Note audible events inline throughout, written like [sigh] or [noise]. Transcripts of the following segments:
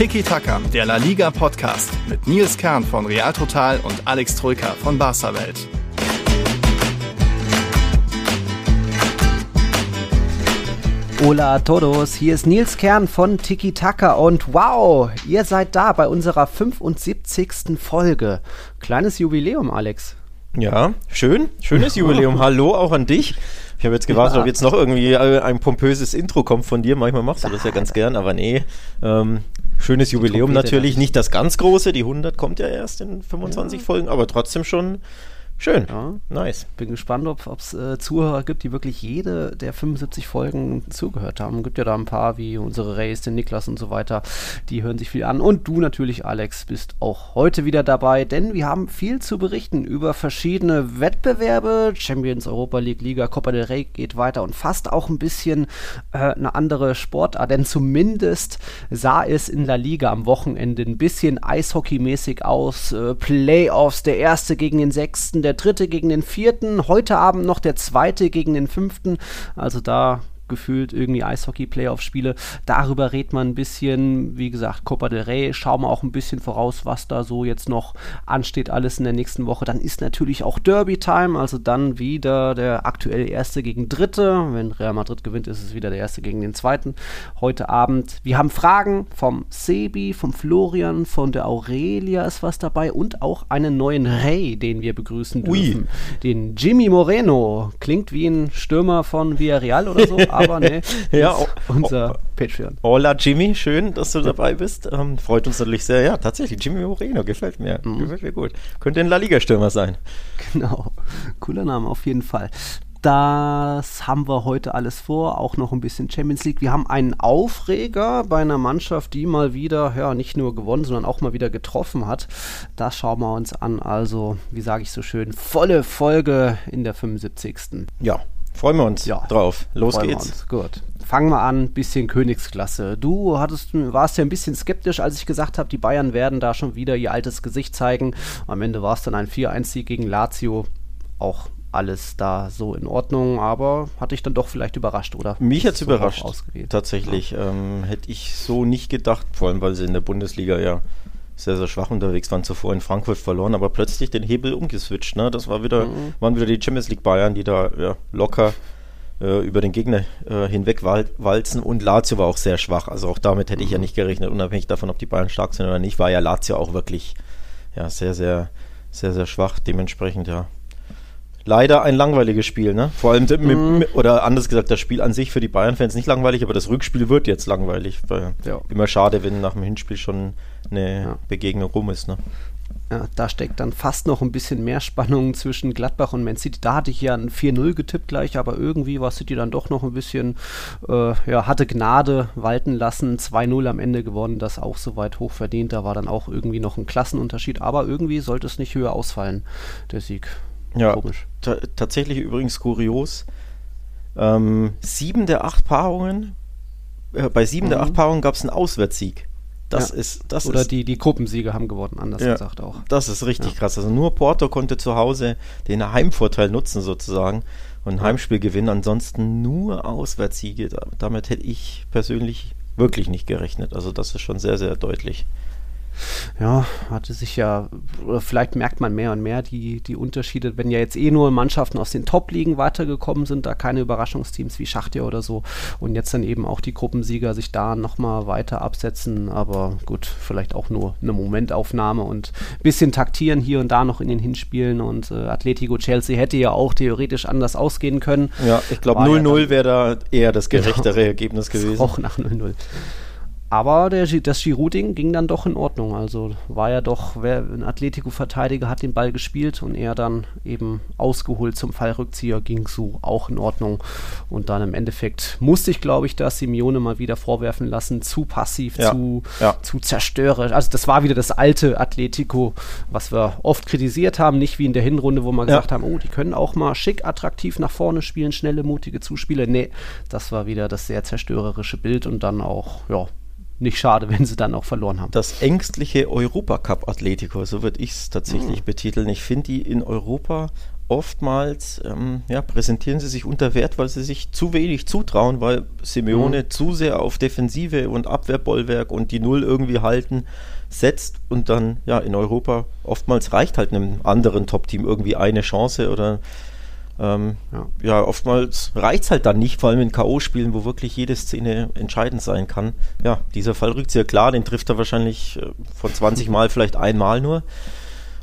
Tiki Taka, der La Liga Podcast mit Nils Kern von Real Total und Alex Troika von Barca Welt. Hola a todos, hier ist Nils Kern von Tiki Taka und wow, ihr seid da bei unserer 75. Folge. Kleines Jubiläum, Alex. Ja, schön, schönes Jubiläum. [laughs] Hallo auch an dich. Ich habe jetzt gewartet, ja. ob jetzt noch irgendwie äh, ein pompöses Intro kommt von dir. Manchmal machst du das ja ganz gern, aber nee. Ähm, schönes Jubiläum natürlich. Nicht das ganz große, die 100 kommt ja erst in 25 ja. Folgen, aber trotzdem schon Schön. Ja. Nice. Bin gespannt, ob es äh, Zuhörer gibt, die wirklich jede der 75 Folgen zugehört haben. Gibt ja da ein paar wie unsere Race, den Niklas und so weiter. Die hören sich viel an. Und du natürlich, Alex, bist auch heute wieder dabei, denn wir haben viel zu berichten über verschiedene Wettbewerbe. Champions, Europa League, Liga, Copa del Rey geht weiter und fast auch ein bisschen äh, eine andere Sportart. Denn zumindest sah es in La Liga am Wochenende ein bisschen Eishockey-mäßig aus. Äh, Playoffs, der erste gegen den sechsten, der der dritte gegen den vierten, heute Abend noch der zweite gegen den fünften. Also da gefühlt irgendwie Eishockey-Playoff-Spiele. Darüber redet man ein bisschen. Wie gesagt, Copa del Rey, schauen wir auch ein bisschen voraus, was da so jetzt noch ansteht, alles in der nächsten Woche. Dann ist natürlich auch Derby-Time, also dann wieder der aktuell Erste gegen Dritte. Wenn Real Madrid gewinnt, ist es wieder der Erste gegen den Zweiten. Heute Abend. Wir haben Fragen vom Sebi, vom Florian, von der Aurelia ist was dabei und auch einen neuen Rey, den wir begrüßen dürfen. Ui. Den Jimmy Moreno. Klingt wie ein Stürmer von Villarreal oder so, [laughs] aber ne, [laughs] ja, unser Patreon. Hola Jimmy, schön, dass du dabei bist. Ähm, freut uns natürlich sehr. Ja, tatsächlich, Jimmy Moreno, gefällt mir. Mhm. Gefällt mir gut. Könnte ein La Liga-Stürmer sein. Genau, cooler Name auf jeden Fall. Das haben wir heute alles vor, auch noch ein bisschen Champions League. Wir haben einen Aufreger bei einer Mannschaft, die mal wieder, ja, nicht nur gewonnen, sondern auch mal wieder getroffen hat. Das schauen wir uns an. Also, wie sage ich so schön, volle Folge in der 75. Ja, Freuen wir uns ja, drauf. Los geht's. Gut. Fangen wir an, bisschen Königsklasse. Du hattest, warst ja ein bisschen skeptisch, als ich gesagt habe, die Bayern werden da schon wieder ihr altes Gesicht zeigen. Am Ende war es dann ein 4-1-Sieg gegen Lazio. Auch alles da so in Ordnung, aber hatte ich dann doch vielleicht überrascht, oder? Mich hat es so überrascht. Tatsächlich. Ja. Ähm, hätte ich so nicht gedacht, vor allem weil sie in der Bundesliga ja sehr, sehr schwach unterwegs waren, zuvor in Frankfurt verloren, aber plötzlich den Hebel umgeswitcht. Ne? Das war wieder, mhm. waren wieder die Champions League Bayern, die da ja, locker äh, über den Gegner äh, hinweg walzen und Lazio war auch sehr schwach. Also auch damit hätte ich ja mhm. nicht gerechnet, unabhängig davon, ob die Bayern stark sind oder nicht, war ja Lazio auch wirklich ja, sehr, sehr, sehr, sehr schwach. Dementsprechend, ja, leider ein langweiliges Spiel, ne? Vor allem, mit, oder anders gesagt, das Spiel an sich für die Bayern-Fans nicht langweilig, aber das Rückspiel wird jetzt langweilig. Weil ja. Immer schade, wenn nach dem Hinspiel schon eine ja. Begegnung rum ist, ne? Ja, da steckt dann fast noch ein bisschen mehr Spannung zwischen Gladbach und Man City. Da hatte ich ja ein 4-0 getippt gleich, aber irgendwie war City dann doch noch ein bisschen, äh, ja, hatte Gnade walten lassen. 2-0 am Ende gewonnen, das auch soweit hoch verdient. Da war dann auch irgendwie noch ein Klassenunterschied, aber irgendwie sollte es nicht höher ausfallen, der Sieg. Ja, Komisch. tatsächlich übrigens kurios. Ähm, sieben der acht Paarungen, äh, bei sieben mhm. der acht Paarungen gab es einen Auswärtssieg. Das ja. ist, das Oder ist, die, die Gruppensiege haben gewonnen, anders ja, gesagt auch. Das ist richtig ja. krass. Also nur Porto konnte zu Hause den Heimvorteil nutzen sozusagen und ein Heimspiel gewinnen. Ansonsten nur Auswärtssiege. Damit hätte ich persönlich wirklich nicht gerechnet. Also das ist schon sehr, sehr deutlich ja, hatte sich ja, oder vielleicht merkt man mehr und mehr die, die Unterschiede, wenn ja jetzt eh nur Mannschaften aus den Top-Ligen weitergekommen sind, da keine Überraschungsteams wie Schachtja oder so und jetzt dann eben auch die Gruppensieger sich da nochmal weiter absetzen, aber gut, vielleicht auch nur eine Momentaufnahme und ein bisschen taktieren hier und da noch in den Hinspielen und äh, Atletico Chelsea hätte ja auch theoretisch anders ausgehen können. Ja, ich glaube 0-0 ja wäre da eher das gerechtere genau. Ergebnis gewesen. Auch nach 0-0. Aber der, das Giroud-Ding ging dann doch in Ordnung. Also war ja doch, wer, ein Atletico-Verteidiger hat den Ball gespielt und er dann eben ausgeholt zum Fallrückzieher, ging so auch in Ordnung. Und dann im Endeffekt musste ich, glaube ich, das Simeone mal wieder vorwerfen lassen. Zu passiv, ja. Zu, ja. zu zerstörerisch. Also das war wieder das alte Atletico, was wir oft kritisiert haben. Nicht wie in der Hinrunde, wo wir ja. gesagt haben, oh, die können auch mal schick, attraktiv nach vorne spielen, schnelle, mutige Zuspiele. Nee, das war wieder das sehr zerstörerische Bild und dann auch, ja, nicht schade, [laughs] wenn sie dann auch verloren haben. Das ängstliche Europacup Atletico, so würde ich es tatsächlich mhm. betiteln. Ich finde die in Europa oftmals ähm, ja, präsentieren sie sich unter Wert, weil sie sich zu wenig zutrauen, weil Simeone mhm. zu sehr auf Defensive und Abwehrbollwerk und die Null irgendwie halten setzt und dann ja in Europa oftmals reicht halt einem anderen Top-Team irgendwie eine Chance oder ähm, ja. ja. oftmals reicht es halt dann nicht, vor allem in K.O.-Spielen, wo wirklich jede Szene entscheidend sein kann. Ja, dieser Fall rückt sehr klar, den trifft er wahrscheinlich äh, von 20 [laughs] Mal vielleicht einmal nur.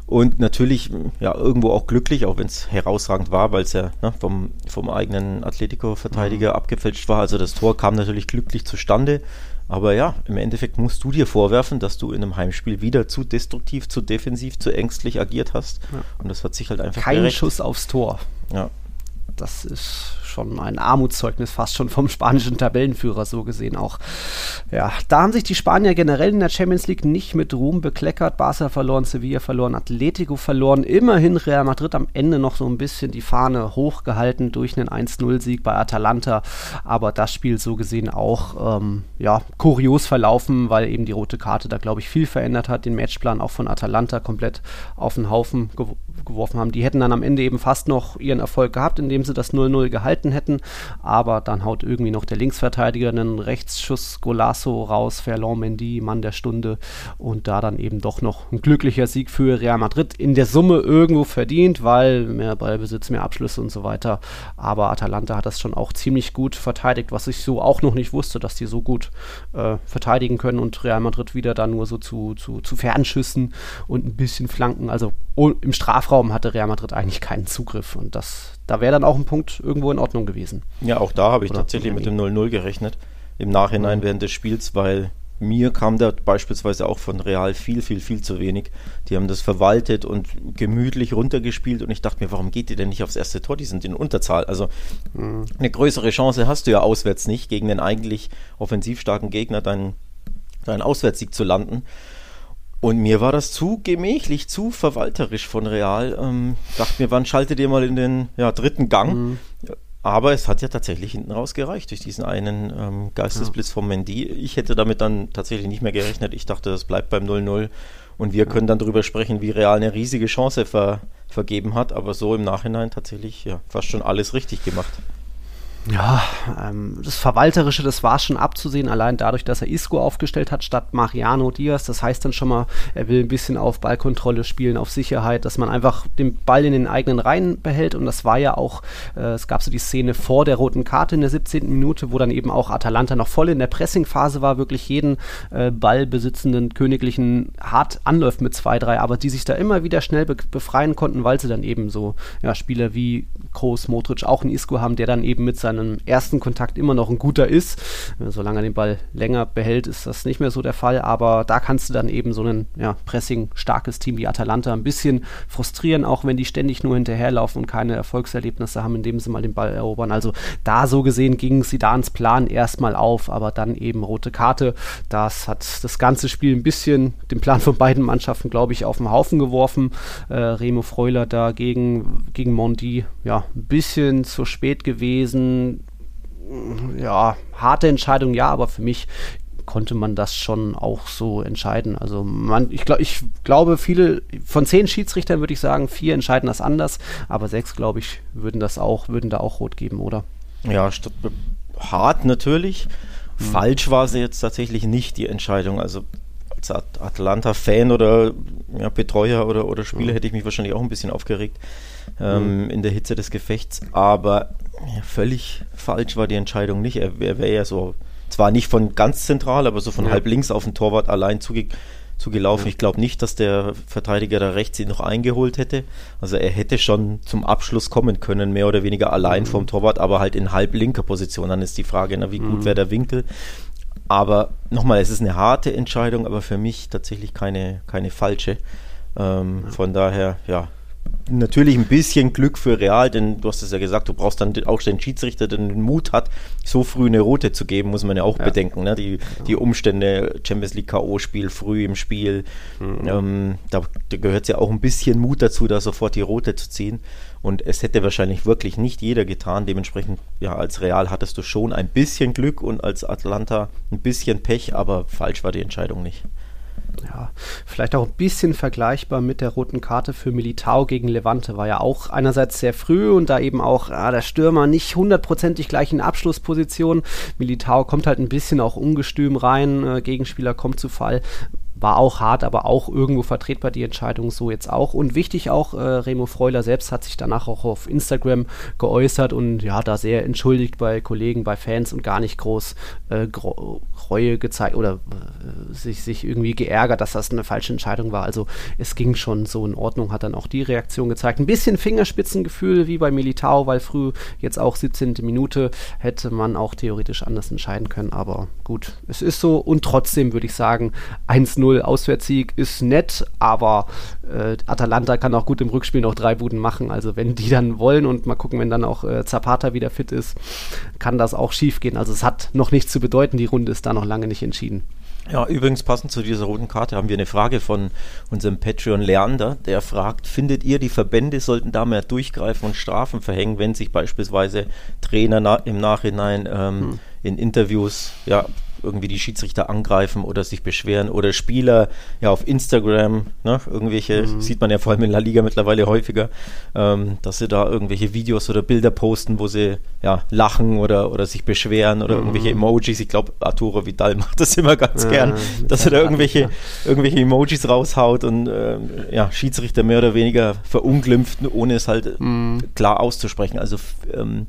Und natürlich, ja, irgendwo auch glücklich, auch wenn es herausragend war, weil es ja ne, vom, vom eigenen Atletico-Verteidiger mhm. abgefälscht war. Also das Tor kam natürlich glücklich zustande. Aber ja, im Endeffekt musst du dir vorwerfen, dass du in einem Heimspiel wieder zu destruktiv, zu defensiv, zu ängstlich agiert hast. Ja. Und das hat sich halt einfach Kein gerecht. Schuss aufs Tor. Ja. Das ist schon ein Armutszeugnis fast schon vom spanischen Tabellenführer so gesehen auch. Ja, da haben sich die Spanier generell in der Champions League nicht mit Ruhm bekleckert. Barca verloren, Sevilla verloren, Atletico verloren. Immerhin Real Madrid am Ende noch so ein bisschen die Fahne hochgehalten durch einen 1-0-Sieg bei Atalanta. Aber das Spiel so gesehen auch ähm, ja, kurios verlaufen, weil eben die rote Karte da, glaube ich, viel verändert hat. Den Matchplan auch von Atalanta komplett auf den Haufen gew geworfen haben. Die hätten dann am Ende eben fast noch ihren Erfolg gehabt, indem sie das 0-0 gehalten hätten. Aber dann haut irgendwie noch der Linksverteidiger einen Rechtsschuss Golasso raus, Ferland Mendy, Mann der Stunde. Und da dann eben doch noch ein glücklicher Sieg für Real Madrid. In der Summe irgendwo verdient, weil mehr Ballbesitz, mehr Abschlüsse und so weiter. Aber Atalanta hat das schon auch ziemlich gut verteidigt, was ich so auch noch nicht wusste, dass die so gut äh, verteidigen können und Real Madrid wieder da nur so zu, zu, zu Fernschüssen und ein bisschen Flanken. Also im Strafraum hatte Real Madrid eigentlich keinen Zugriff und das, da wäre dann auch ein Punkt irgendwo in Ordnung gewesen. Ja, auch da habe ich Oder tatsächlich mit dem 0-0 gerechnet. Im Nachhinein mhm. während des Spiels, weil mir kam da beispielsweise auch von Real viel, viel, viel zu wenig. Die haben das verwaltet und gemütlich runtergespielt und ich dachte mir, warum geht ihr denn nicht aufs erste Tor? Die sind in Unterzahl. Also mhm. eine größere Chance hast du ja auswärts nicht, gegen den eigentlich offensiv starken Gegner deinen, deinen Auswärtssieg zu landen. Und mir war das zu gemächlich, zu verwalterisch von Real. Ähm, dachte mir, wann schaltet ihr mal in den ja, dritten Gang? Mhm. Aber es hat ja tatsächlich hinten raus gereicht durch diesen einen ähm, Geistesblitz ja. vom Mendy. Ich hätte damit dann tatsächlich nicht mehr gerechnet. Ich dachte, das bleibt beim 0-0 und wir ja. können dann darüber sprechen, wie Real eine riesige Chance ver vergeben hat. Aber so im Nachhinein tatsächlich ja fast schon alles richtig gemacht. Ja, ähm, das Verwalterische, das war schon abzusehen, allein dadurch, dass er Isco aufgestellt hat statt Mariano Diaz. Das heißt dann schon mal, er will ein bisschen auf Ballkontrolle spielen, auf Sicherheit, dass man einfach den Ball in den eigenen Reihen behält. Und das war ja auch, äh, es gab so die Szene vor der roten Karte in der 17. Minute, wo dann eben auch Atalanta noch voll in der Pressingphase war, wirklich jeden äh, ballbesitzenden Königlichen hart anläuft mit 2-3, aber die sich da immer wieder schnell be befreien konnten, weil sie dann eben so ja, Spieler wie Kroos, Modric, auch einen Isco haben, der dann eben mit seinen seinem ersten Kontakt immer noch ein guter ist. Solange er den Ball länger behält, ist das nicht mehr so der Fall. Aber da kannst du dann eben so ein ja, Pressing-starkes Team wie Atalanta ein bisschen frustrieren, auch wenn die ständig nur hinterherlaufen und keine Erfolgserlebnisse haben, indem sie mal den Ball erobern. Also da so gesehen ging Sidans Plan erstmal auf, aber dann eben rote Karte. Das hat das ganze Spiel ein bisschen den Plan von beiden Mannschaften, glaube ich, auf den Haufen geworfen. Äh, Remo Freuler da gegen, gegen Mondi, ja, ein bisschen zu spät gewesen ja, harte Entscheidung, ja, aber für mich konnte man das schon auch so entscheiden. Also man, ich, glaub, ich glaube, viele von zehn Schiedsrichtern würde ich sagen, vier entscheiden das anders, aber sechs, glaube ich, würden das auch, würden da auch rot geben, oder? Ja, hart natürlich. Hm. Falsch war sie jetzt tatsächlich nicht, die Entscheidung. Also als Atlanta-Fan oder ja, Betreuer oder, oder Spieler hm. hätte ich mich wahrscheinlich auch ein bisschen aufgeregt ähm, hm. in der Hitze des Gefechts. Aber ja, völlig falsch war die Entscheidung nicht. Er, er wäre ja so, zwar nicht von ganz zentral, aber so von ja. halb links auf den Torwart allein zuge zugelaufen. Ja. Ich glaube nicht, dass der Verteidiger da rechts ihn noch eingeholt hätte. Also er hätte schon zum Abschluss kommen können, mehr oder weniger allein mhm. vom Torwart, aber halt in halb linker Position. Dann ist die Frage, na, wie gut mhm. wäre der Winkel. Aber nochmal, es ist eine harte Entscheidung, aber für mich tatsächlich keine, keine falsche. Ähm, ja. Von daher, ja, natürlich ein bisschen Glück für Real, denn du hast es ja gesagt, du brauchst dann auch den Schiedsrichter, der den Mut hat, so früh eine Rote zu geben, muss man ja auch ja. bedenken. Ne? Die, die Umstände, Champions League K.O.-Spiel, früh im Spiel, mhm. ähm, da, da gehört ja auch ein bisschen Mut dazu, da sofort die Rote zu ziehen. Und es hätte wahrscheinlich wirklich nicht jeder getan. Dementsprechend, ja, als Real hattest du schon ein bisschen Glück und als Atlanta ein bisschen Pech, aber falsch war die Entscheidung nicht. Ja, vielleicht auch ein bisschen vergleichbar mit der roten Karte für Militao gegen Levante. War ja auch einerseits sehr früh und da eben auch ah, der Stürmer nicht hundertprozentig gleich in Abschlussposition. Militao kommt halt ein bisschen auch ungestüm rein, äh, Gegenspieler kommt zu Fall war auch hart, aber auch irgendwo vertretbar die Entscheidung so jetzt auch. Und wichtig auch, äh, Remo Freuler selbst hat sich danach auch auf Instagram geäußert und ja, da sehr entschuldigt bei Kollegen, bei Fans und gar nicht groß äh, Reue gezeigt oder äh, sich, sich irgendwie geärgert, dass das eine falsche Entscheidung war. Also es ging schon so in Ordnung, hat dann auch die Reaktion gezeigt. Ein bisschen Fingerspitzengefühl wie bei Militao, weil früh jetzt auch 17. Minute hätte man auch theoretisch anders entscheiden können, aber gut, es ist so und trotzdem würde ich sagen, 1-0 0 Auswärtssieg ist nett, aber äh, Atalanta kann auch gut im Rückspiel noch drei Buden machen. Also wenn die dann wollen und mal gucken, wenn dann auch äh, Zapata wieder fit ist, kann das auch schief gehen. Also es hat noch nichts zu bedeuten, die Runde ist da noch lange nicht entschieden. Ja, übrigens passend zu dieser roten Karte haben wir eine Frage von unserem Patreon Leander, der fragt, findet ihr, die Verbände sollten da mehr durchgreifen und Strafen verhängen, wenn sich beispielsweise Trainer na im Nachhinein ähm, hm. in Interviews ja, irgendwie die Schiedsrichter angreifen oder sich beschweren oder Spieler ja auf Instagram, ne, irgendwelche, mhm. sieht man ja vor allem in La Liga mittlerweile häufiger, ähm, dass sie da irgendwelche Videos oder Bilder posten, wo sie ja lachen oder, oder sich beschweren oder mhm. irgendwelche Emojis. Ich glaube, Arturo Vidal [laughs] macht das immer ganz ja, gern, dass er da irgendwelche, ja. irgendwelche Emojis raushaut und ähm, ja, Schiedsrichter mehr oder weniger verunglimpft, ohne es halt mhm. klar auszusprechen. Also ähm,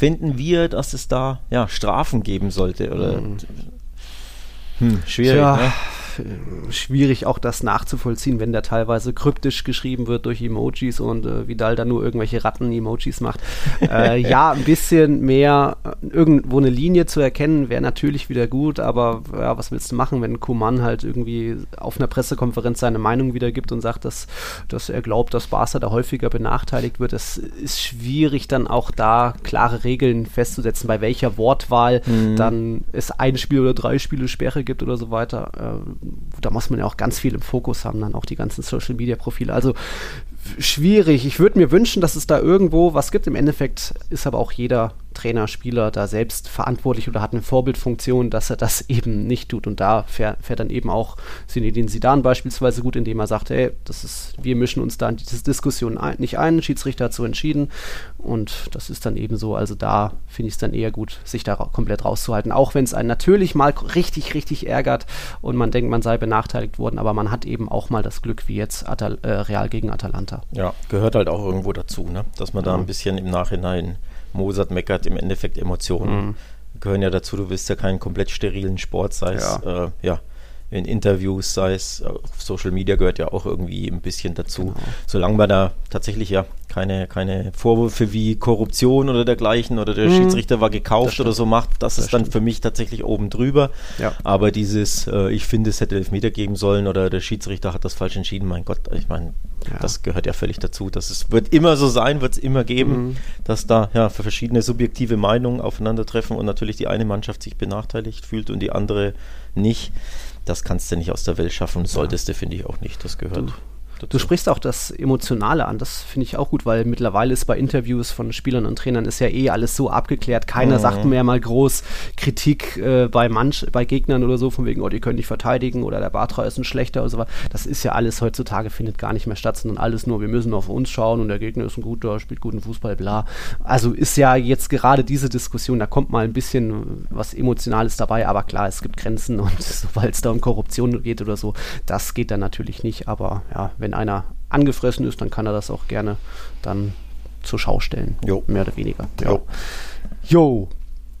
finden wir, dass es da ja, Strafen geben sollte. Oder mhm. hm, schwierig. Ja, ne? Schwierig auch das nachzuvollziehen, wenn der teilweise kryptisch geschrieben wird durch Emojis und äh, Vidal da nur irgendwelche Ratten-Emojis macht. [laughs] Äh, ja, ein bisschen mehr äh, irgendwo eine Linie zu erkennen, wäre natürlich wieder gut, aber ja, was willst du machen, wenn Kuman halt irgendwie auf einer Pressekonferenz seine Meinung wiedergibt und sagt, dass, dass er glaubt, dass Barca da häufiger benachteiligt wird. Es ist schwierig, dann auch da klare Regeln festzusetzen, bei welcher Wortwahl mhm. dann es ein Spiel oder drei Spiele Sperre gibt oder so weiter. Da muss man ja auch ganz viel im Fokus haben, dann auch die ganzen Social Media Profile. Also schwierig. Ich würde mir wünschen, dass es da irgendwo was gibt. Im Endeffekt ist aber auch jeder Trainer, Spieler da selbst verantwortlich oder hat eine Vorbildfunktion, dass er das [laughs] eben nicht tut. Und da fährt, fährt dann eben auch Zinedine Sidan beispielsweise gut, indem er sagt, hey, das ist, wir mischen uns da in diese Diskussion ein, nicht ein, Schiedsrichter hat so entschieden. Und das ist dann eben so. Also da finde ich es dann eher gut, sich da ra komplett rauszuhalten. Auch wenn es einen natürlich mal richtig, richtig ärgert und man denkt, man sei benachteiligt worden, aber man hat eben auch mal das Glück, wie jetzt Atal äh, Real gegen Atalanta. Ja, gehört halt auch irgendwo dazu, ne? dass man da ein bisschen im Nachhinein mosert, meckert, im Endeffekt Emotionen mhm. gehören ja dazu. Du willst ja keinen komplett sterilen Sport, sei es ja. Äh, ja in Interviews, sei es auf Social Media gehört ja auch irgendwie ein bisschen dazu. Genau. Solange man da tatsächlich ja keine, keine Vorwürfe wie Korruption oder dergleichen oder der mhm. Schiedsrichter war gekauft oder so macht, das, das ist dann für mich tatsächlich oben drüber. Ja. Aber dieses, äh, ich finde, es hätte Elfmeter geben sollen oder der Schiedsrichter hat das falsch entschieden, mein Gott, ich meine, ja. das gehört ja völlig dazu. Das ist, wird immer so sein, wird es immer geben, mhm. dass da ja verschiedene subjektive Meinungen aufeinandertreffen und natürlich die eine Mannschaft sich benachteiligt fühlt und die andere nicht das kannst du nicht aus der Welt schaffen, solltest ja. du, finde ich, auch nicht. Das gehört. Du, Du sprichst auch das Emotionale an, das finde ich auch gut, weil mittlerweile ist bei Interviews von Spielern und Trainern ist ja eh alles so abgeklärt. Keiner mhm. sagt mehr mal groß Kritik äh, bei manch, bei Gegnern oder so, von wegen, oh, die können nicht verteidigen oder der Batra ist ein schlechter oder so. Das ist ja alles heutzutage, findet gar nicht mehr statt, sondern alles nur, wir müssen auf uns schauen und der Gegner ist ein guter, spielt guten Fußball, bla. Also ist ja jetzt gerade diese Diskussion, da kommt mal ein bisschen was Emotionales dabei, aber klar, es gibt Grenzen und [laughs] sobald es da um Korruption geht oder so, das geht dann natürlich nicht, aber ja, wenn wenn einer angefressen ist, dann kann er das auch gerne dann zur Schau stellen. Jo. Mehr oder weniger. Jo. jo.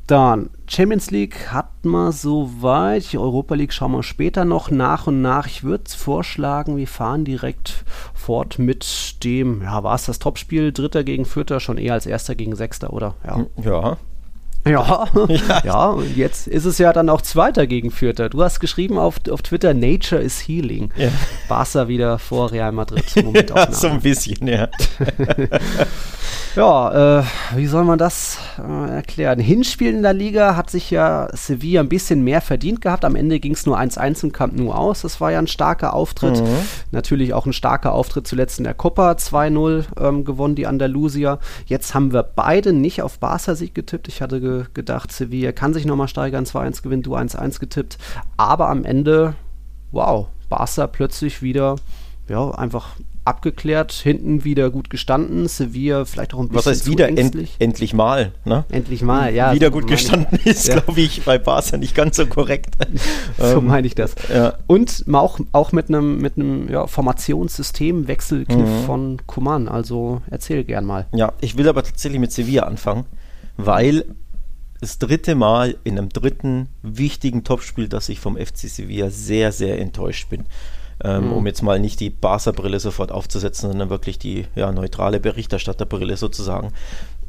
Dann Champions League hat man soweit. Die Europa League schauen wir später noch nach und nach. Ich würde vorschlagen, wir fahren direkt fort mit dem, ja, war es das Topspiel? Dritter gegen Vierter, schon eher als Erster gegen Sechster, oder? Ja. ja. Ja, ja, [laughs] ja, und jetzt ist es ja dann auch Zweiter gegen Vierter. Du hast geschrieben auf, auf Twitter, Nature is Healing. Ja. Barca wieder vor Real Madrid. [laughs] ja, so ein bisschen, ja. [laughs] ja, äh, wie soll man das äh, erklären? Hinspiel in der Liga hat sich ja Sevilla ein bisschen mehr verdient gehabt. Am Ende ging es nur 1-1 im Camp nur aus. Das war ja ein starker Auftritt. Mhm. Natürlich auch ein starker Auftritt zuletzt in der Copa. 2-0 ähm, gewonnen die Andalusier. Jetzt haben wir beide nicht auf Barca-Sieg getippt. Ich hatte ge gedacht, Sevilla kann sich nochmal steigern, 2-1 gewinnt, du 1-1 getippt. Aber am Ende, wow, Barca plötzlich wieder ja, einfach abgeklärt, hinten wieder gut gestanden, Sevilla vielleicht auch ein bisschen Was heißt wieder end, endlich mal, ne? Endlich mal, ja. Wieder gut gestanden [laughs] ist, ja. glaube ich, bei Barca nicht ganz so korrekt. [laughs] so ähm, meine ich das. Ja. Und auch, auch mit einem mit ja, Formationssystem Wechselkniff mhm. von Kuman, also erzähl gern mal. Ja, ich will aber tatsächlich mit Sevilla anfangen, weil das dritte Mal in einem dritten wichtigen Topspiel, dass ich vom FC Sevilla sehr, sehr enttäuscht bin ähm, mhm. um jetzt mal nicht die Barca-Brille sofort aufzusetzen, sondern wirklich die ja, neutrale Berichterstatterbrille sozusagen.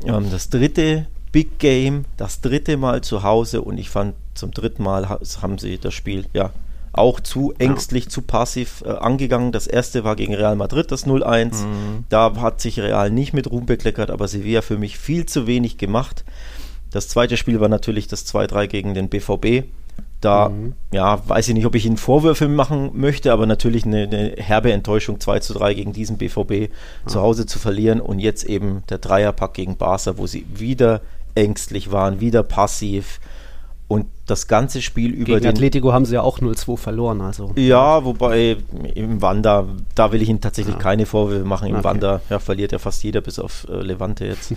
Ähm, das dritte Big Game, das dritte Mal zu Hause und ich fand zum dritten Mal haben sie das Spiel ja auch zu ängstlich, zu passiv äh, angegangen. Das erste war gegen Real Madrid, das 0-1. Mhm. Da hat sich Real nicht mit Ruhm bekleckert, aber Sevilla für mich viel zu wenig gemacht. Das zweite Spiel war natürlich das 2-3 gegen den BVB. Da, mhm. ja, weiß ich nicht, ob ich Ihnen Vorwürfe machen möchte, aber natürlich eine, eine herbe Enttäuschung 2 zu 3 gegen diesen BVB ah. zu Hause zu verlieren und jetzt eben der Dreierpack gegen Barca, wo sie wieder ängstlich waren, wieder passiv das ganze Spiel über Gegen den Atletico haben sie ja auch 0-2 verloren, also. Ja, wobei im Wander, da will ich Ihnen tatsächlich ja. keine Vorwürfe machen. Im okay. Wander ja, verliert ja fast jeder bis auf äh, Levante jetzt.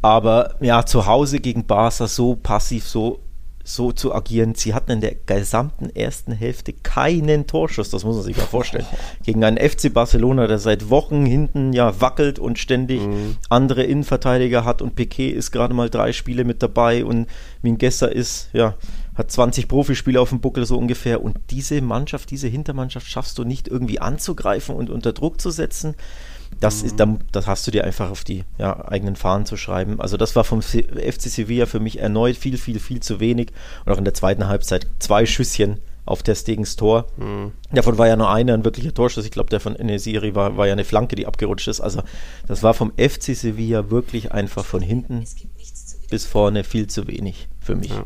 Aber ja, zu Hause gegen Barca so passiv, so so zu agieren. Sie hatten in der gesamten ersten Hälfte keinen Torschuss, das muss man sich mal vorstellen. [laughs] Gegen einen FC Barcelona, der seit Wochen hinten ja wackelt und ständig mhm. andere Innenverteidiger hat und Piquet ist gerade mal drei Spiele mit dabei und Mingueza ist, ja, hat 20 Profispiele auf dem Buckel so ungefähr und diese Mannschaft, diese Hintermannschaft schaffst du nicht irgendwie anzugreifen und unter Druck zu setzen. Das, ist, mhm. das hast du dir einfach auf die ja, eigenen Fahnen zu schreiben. Also das war vom FC Sevilla für mich erneut viel, viel, viel zu wenig. Und auch in der zweiten Halbzeit zwei Schüsschen auf der Stegens Tor. Mhm. Davon war ja nur einer ein wirklicher Torschuss. Ich glaube, der von Enesiri war, war ja eine Flanke, die abgerutscht ist. Also das war vom FC Sevilla wirklich einfach von hinten bis vorne viel zu wenig für mich. Ja.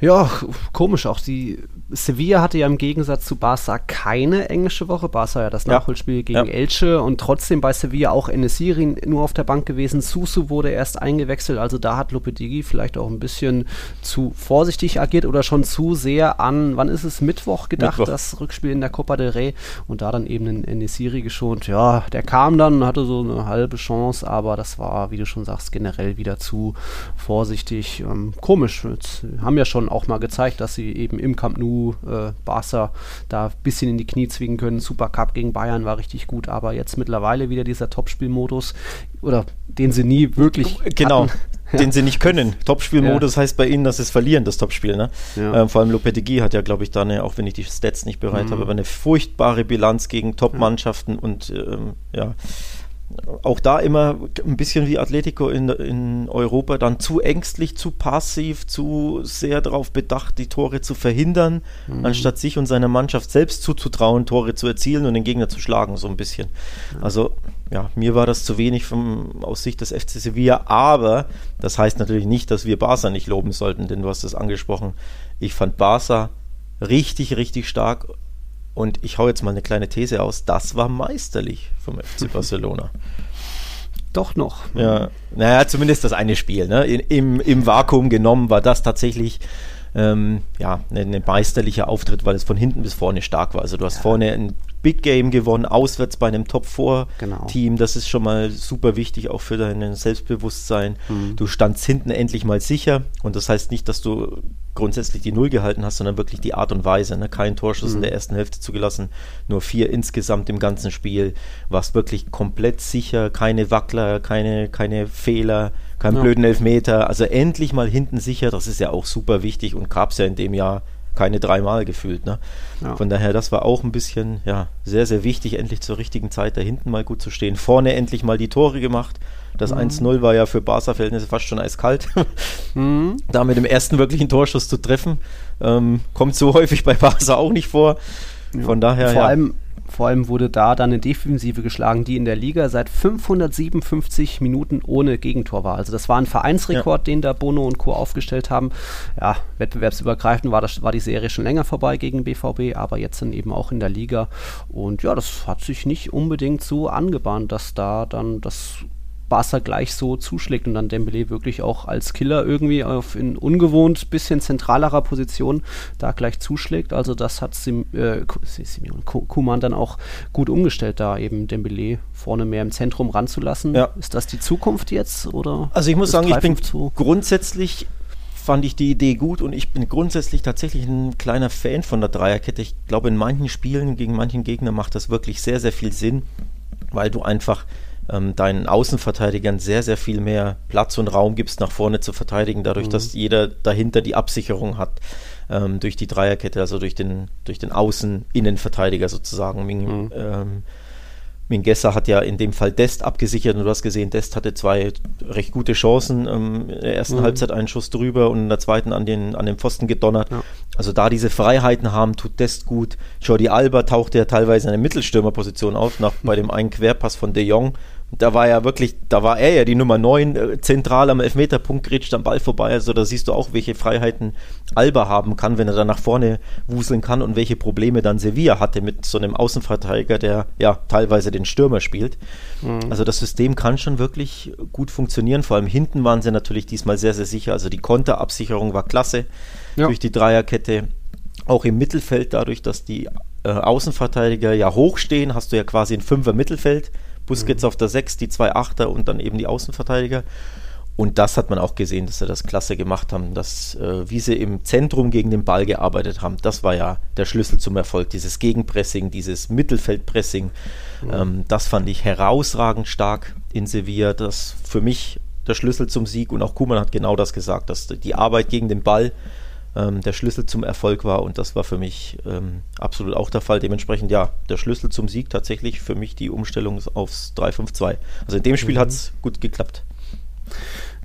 Ja, komisch auch. Die Sevilla hatte ja im Gegensatz zu Barca keine englische Woche. Barca ja das Nachholspiel gegen ja. Elche und trotzdem bei Sevilla auch Enesiri nur auf der Bank gewesen. Susu wurde erst eingewechselt, also da hat Lopetegui vielleicht auch ein bisschen zu vorsichtig agiert oder schon zu sehr an, wann ist es, Mittwoch gedacht, Mittwoch. das Rückspiel in der Copa del Rey und da dann eben den Enesiri geschont. Ja, der kam dann, und hatte so eine halbe Chance, aber das war, wie du schon sagst, generell wieder zu vorsichtig. Ähm, komisch. Jetzt haben ja schon auch mal gezeigt, dass sie eben im Camp Nou äh, Barca da ein bisschen in die Knie zwingen können. Supercup gegen Bayern war richtig gut, aber jetzt mittlerweile wieder dieser Topspielmodus oder den sie nie wirklich genau. Hatten. [laughs] den sie nicht können. Topspielmodus ja. heißt bei ihnen, dass sie es verlieren, das Topspiel. Ne? Ja. Ähm, vor allem Lopetegui hat ja, glaube ich, da eine, auch wenn ich die Stats nicht bereit mhm. habe, aber eine furchtbare Bilanz gegen Top-Mannschaften und ähm, ja, auch da immer ein bisschen wie Atletico in, in Europa, dann zu ängstlich, zu passiv, zu sehr darauf bedacht, die Tore zu verhindern, mhm. anstatt sich und seiner Mannschaft selbst zuzutrauen, Tore zu erzielen und den Gegner zu schlagen, so ein bisschen. Mhm. Also, ja, mir war das zu wenig vom, aus Sicht des FC Sevilla, aber das heißt natürlich nicht, dass wir Barca nicht loben sollten, denn du hast es angesprochen. Ich fand Barca richtig, richtig stark und ich hau jetzt mal eine kleine These aus, das war meisterlich vom FC [laughs] Barcelona. Doch noch. Ja, naja, zumindest das eine Spiel. Ne? In, im, Im Vakuum genommen war das tatsächlich ähm, ja, ein, ein meisterlicher Auftritt, weil es von hinten bis vorne stark war. Also du hast ja. vorne ein Big Game gewonnen, auswärts bei einem Top-4-Team. Genau. Das ist schon mal super wichtig, auch für dein Selbstbewusstsein. Mhm. Du standst hinten endlich mal sicher und das heißt nicht, dass du grundsätzlich die Null gehalten hast, sondern wirklich die Art und Weise. Ne? Kein Torschuss mhm. in der ersten Hälfte zugelassen, nur vier insgesamt im ganzen Spiel. Warst wirklich komplett sicher, keine Wackler, keine, keine Fehler, keinen ja. blöden Elfmeter. Also endlich mal hinten sicher, das ist ja auch super wichtig und gab es ja in dem Jahr keine dreimal gefühlt. Ne? Ja. Von daher, das war auch ein bisschen, ja, sehr, sehr wichtig, endlich zur richtigen Zeit da hinten mal gut zu stehen. Vorne endlich mal die Tore gemacht. Das mhm. 1-0 war ja für Barca-Verhältnisse fast schon eiskalt. [laughs] mhm. Da mit dem ersten wirklichen Torschuss zu treffen, ähm, kommt so [laughs] häufig bei Barca auch nicht vor. Von ja. daher, Vor ja. allem vor allem wurde da dann eine Defensive geschlagen, die in der Liga seit 557 Minuten ohne Gegentor war. Also das war ein Vereinsrekord, ja. den da Bono und Co. aufgestellt haben. Ja, wettbewerbsübergreifend war, das, war die Serie schon länger vorbei gegen BVB, aber jetzt dann eben auch in der Liga. Und ja, das hat sich nicht unbedingt so angebahnt, dass da dann das Barca gleich so zuschlägt und dann Dembele wirklich auch als Killer irgendwie auf in ungewohnt bisschen zentralerer Position da gleich zuschlägt. Also das hat Sim, äh, Simeon Kuman dann auch gut umgestellt, da eben Dembele vorne mehr im Zentrum ranzulassen. Ja. Ist das die Zukunft jetzt oder? Also ich muss sagen, ich bin grundsätzlich fand ich die Idee gut und ich bin grundsätzlich tatsächlich ein kleiner Fan von der Dreierkette. Ich glaube, in manchen Spielen gegen manchen Gegner macht das wirklich sehr, sehr viel Sinn, weil du einfach ähm, deinen Außenverteidigern sehr, sehr viel mehr Platz und Raum gibst, nach vorne zu verteidigen, dadurch, mhm. dass jeder dahinter die Absicherung hat ähm, durch die Dreierkette, also durch den, durch den Außen-Innenverteidiger sozusagen. Mhm. Ähm, Mingesser hat ja in dem Fall Dest abgesichert und du hast gesehen, Dest hatte zwei recht gute Chancen. Ähm, in der ersten mhm. Halbzeit einen Schuss drüber und in der zweiten an den, an den Pfosten gedonnert. Ja. Also da diese Freiheiten haben, tut Dest gut. Jordi Alba tauchte ja teilweise in der Mittelstürmerposition auf, nach, bei dem einen Querpass von De Jong da war ja wirklich, da war er ja die Nummer 9, äh, zentral am Elfmeterpunkt, grätscht am Ball vorbei. Also da siehst du auch, welche Freiheiten Alba haben kann, wenn er dann nach vorne wuseln kann und welche Probleme dann Sevilla hatte mit so einem Außenverteidiger, der ja teilweise den Stürmer spielt. Mhm. Also das System kann schon wirklich gut funktionieren. Vor allem hinten waren sie natürlich diesmal sehr, sehr sicher. Also die Konterabsicherung war klasse ja. durch die Dreierkette. Auch im Mittelfeld, dadurch, dass die äh, Außenverteidiger ja hochstehen, hast du ja quasi ein Fünfer Mittelfeld Busquets mhm. auf der 6, die zwei Achter und dann eben die Außenverteidiger. Und das hat man auch gesehen, dass sie das klasse gemacht haben, dass äh, wie sie im Zentrum gegen den Ball gearbeitet haben, das war ja der Schlüssel zum Erfolg. Dieses Gegenpressing, dieses Mittelfeldpressing, mhm. ähm, das fand ich herausragend stark in Sevilla. Das für mich der Schlüssel zum Sieg und auch Kuman hat genau das gesagt, dass die Arbeit gegen den Ball ähm, der Schlüssel zum Erfolg war und das war für mich ähm, absolut auch der Fall. Dementsprechend ja, der Schlüssel zum Sieg tatsächlich für mich die Umstellung aufs 3-5-2. Also in dem Spiel mhm. hat es gut geklappt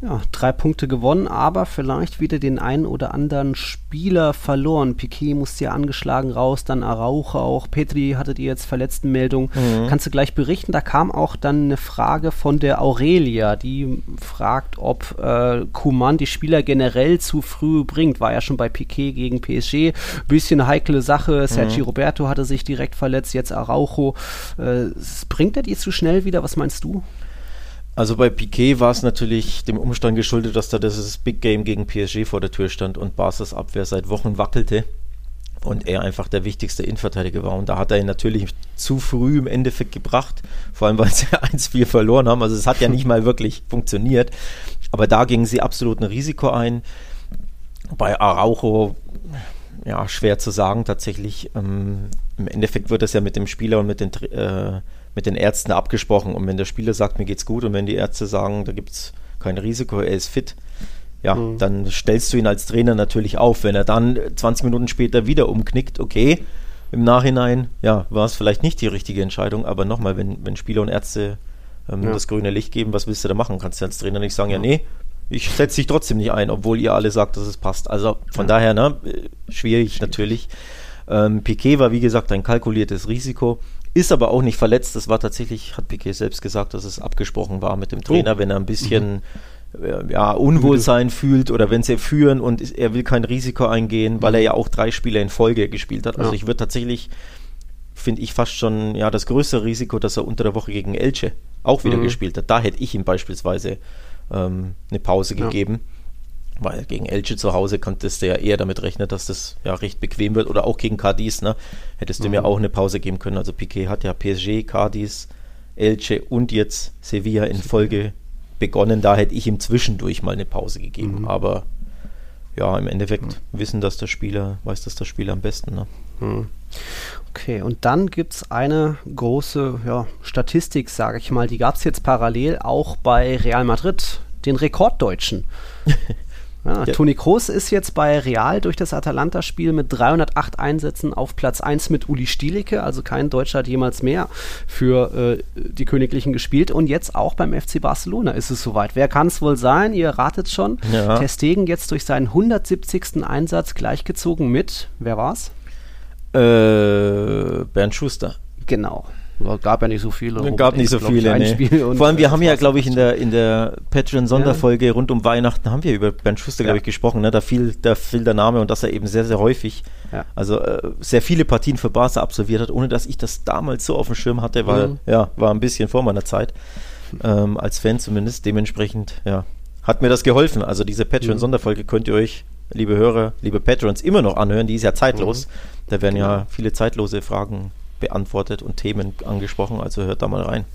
ja, drei Punkte gewonnen, aber vielleicht wieder den einen oder anderen Spieler verloren. Piquet musste ja angeschlagen raus, dann Arauche auch. Petri hatte die jetzt Verletztenmeldung. Mhm. Kannst du gleich berichten? Da kam auch dann eine Frage von der Aurelia, die fragt, ob äh, Kuman die Spieler generell zu früh bringt. War ja schon bei Piquet gegen PSG. Bisschen heikle Sache. Sergio mhm. Roberto hatte sich direkt verletzt, jetzt Araujo. Äh, bringt er die zu schnell wieder? Was meinst du? Also bei Piquet war es natürlich dem Umstand geschuldet, dass da dieses Big Game gegen PSG vor der Tür stand und Barca's Abwehr seit Wochen wackelte und er einfach der wichtigste Innenverteidiger war. Und da hat er ihn natürlich zu früh im Endeffekt gebracht, vor allem weil sie [laughs] 1-4 verloren haben. Also es hat ja nicht mal wirklich funktioniert. Aber da gingen sie absolut ein Risiko ein. Bei Araujo, ja, schwer zu sagen tatsächlich. Ähm, Im Endeffekt wird das ja mit dem Spieler und mit den äh, mit den Ärzten abgesprochen. Und wenn der Spieler sagt, mir geht's gut, und wenn die Ärzte sagen, da gibt es kein Risiko, er ist fit, ja, mhm. dann stellst du ihn als Trainer natürlich auf. Wenn er dann 20 Minuten später wieder umknickt, okay, im Nachhinein, ja, war es vielleicht nicht die richtige Entscheidung, aber nochmal, wenn, wenn Spieler und Ärzte ähm, ja. das grüne Licht geben, was willst du da machen? Kannst du als Trainer nicht sagen, ja, ja nee, ich setze dich trotzdem nicht ein, obwohl ihr alle sagt, dass es passt. Also von ja. daher, ne, schwierig, schwierig. natürlich. Ähm, Piquet war, wie gesagt, ein kalkuliertes Risiko. Ist aber auch nicht verletzt. Das war tatsächlich, hat Piquet selbst gesagt, dass es abgesprochen war mit dem Trainer, oh. wenn er ein bisschen mhm. ja, Unwohlsein fühlt oder wenn sie führen und er will kein Risiko eingehen, weil er ja auch drei Spiele in Folge gespielt hat. Also ja. ich würde tatsächlich, finde ich fast schon ja das größere Risiko, dass er unter der Woche gegen Elche auch wieder mhm. gespielt hat. Da hätte ich ihm beispielsweise ähm, eine Pause ja. gegeben. Weil gegen Elche zu Hause konntest du ja eher damit rechnen, dass das ja recht bequem wird. Oder auch gegen Cadiz, ne? Hättest du mhm. mir auch eine Pause geben können. Also Piquet hat ja PSG, Cadiz, Elche und jetzt Sevilla in Folge begonnen. Da hätte ich ihm zwischendurch mal eine Pause gegeben. Mhm. Aber ja, im Endeffekt mhm. wissen das der Spieler, weiß das der Spieler am besten. Ne? Mhm. Okay, und dann gibt es eine große ja, Statistik, sage ich mal, die gab es jetzt parallel auch bei Real Madrid, den Rekorddeutschen. [laughs] Ja, ja. Toni Kroos ist jetzt bei Real durch das Atalanta-Spiel mit 308 Einsätzen auf Platz 1 mit Uli Stielicke, also kein Deutscher hat jemals mehr für äh, die Königlichen gespielt. Und jetzt auch beim FC Barcelona ist es soweit. Wer kann es wohl sein? Ihr ratet schon. Ja. Ter jetzt durch seinen 170. Einsatz gleichgezogen mit, wer war's? Äh, Bernd Schuster. Genau. Gab ja nicht so viele. Es gab nicht so viele, nee. Vor allem, wir haben ja, glaube ich, in der, in der Patreon-Sonderfolge ja. rund um Weihnachten haben wir über Bernd Schuster, glaube ja. ich, gesprochen. Ne? Da, fiel, da fiel der Name und dass er eben sehr, sehr häufig, ja. also äh, sehr viele Partien für Barca absolviert hat, ohne dass ich das damals so auf dem Schirm hatte, weil, mhm. ja, war ein bisschen vor meiner Zeit. ähm, als Fan zumindest. Dementsprechend, ja, hat mir das geholfen. Also diese Patreon-Sonderfolge könnt ihr euch, liebe Hörer, liebe Patrons, immer noch anhören. Die ist ja zeitlos. Mhm. Da werden ja genau. viele zeitlose Fragen beantwortet und Themen angesprochen. Also hört da mal rein.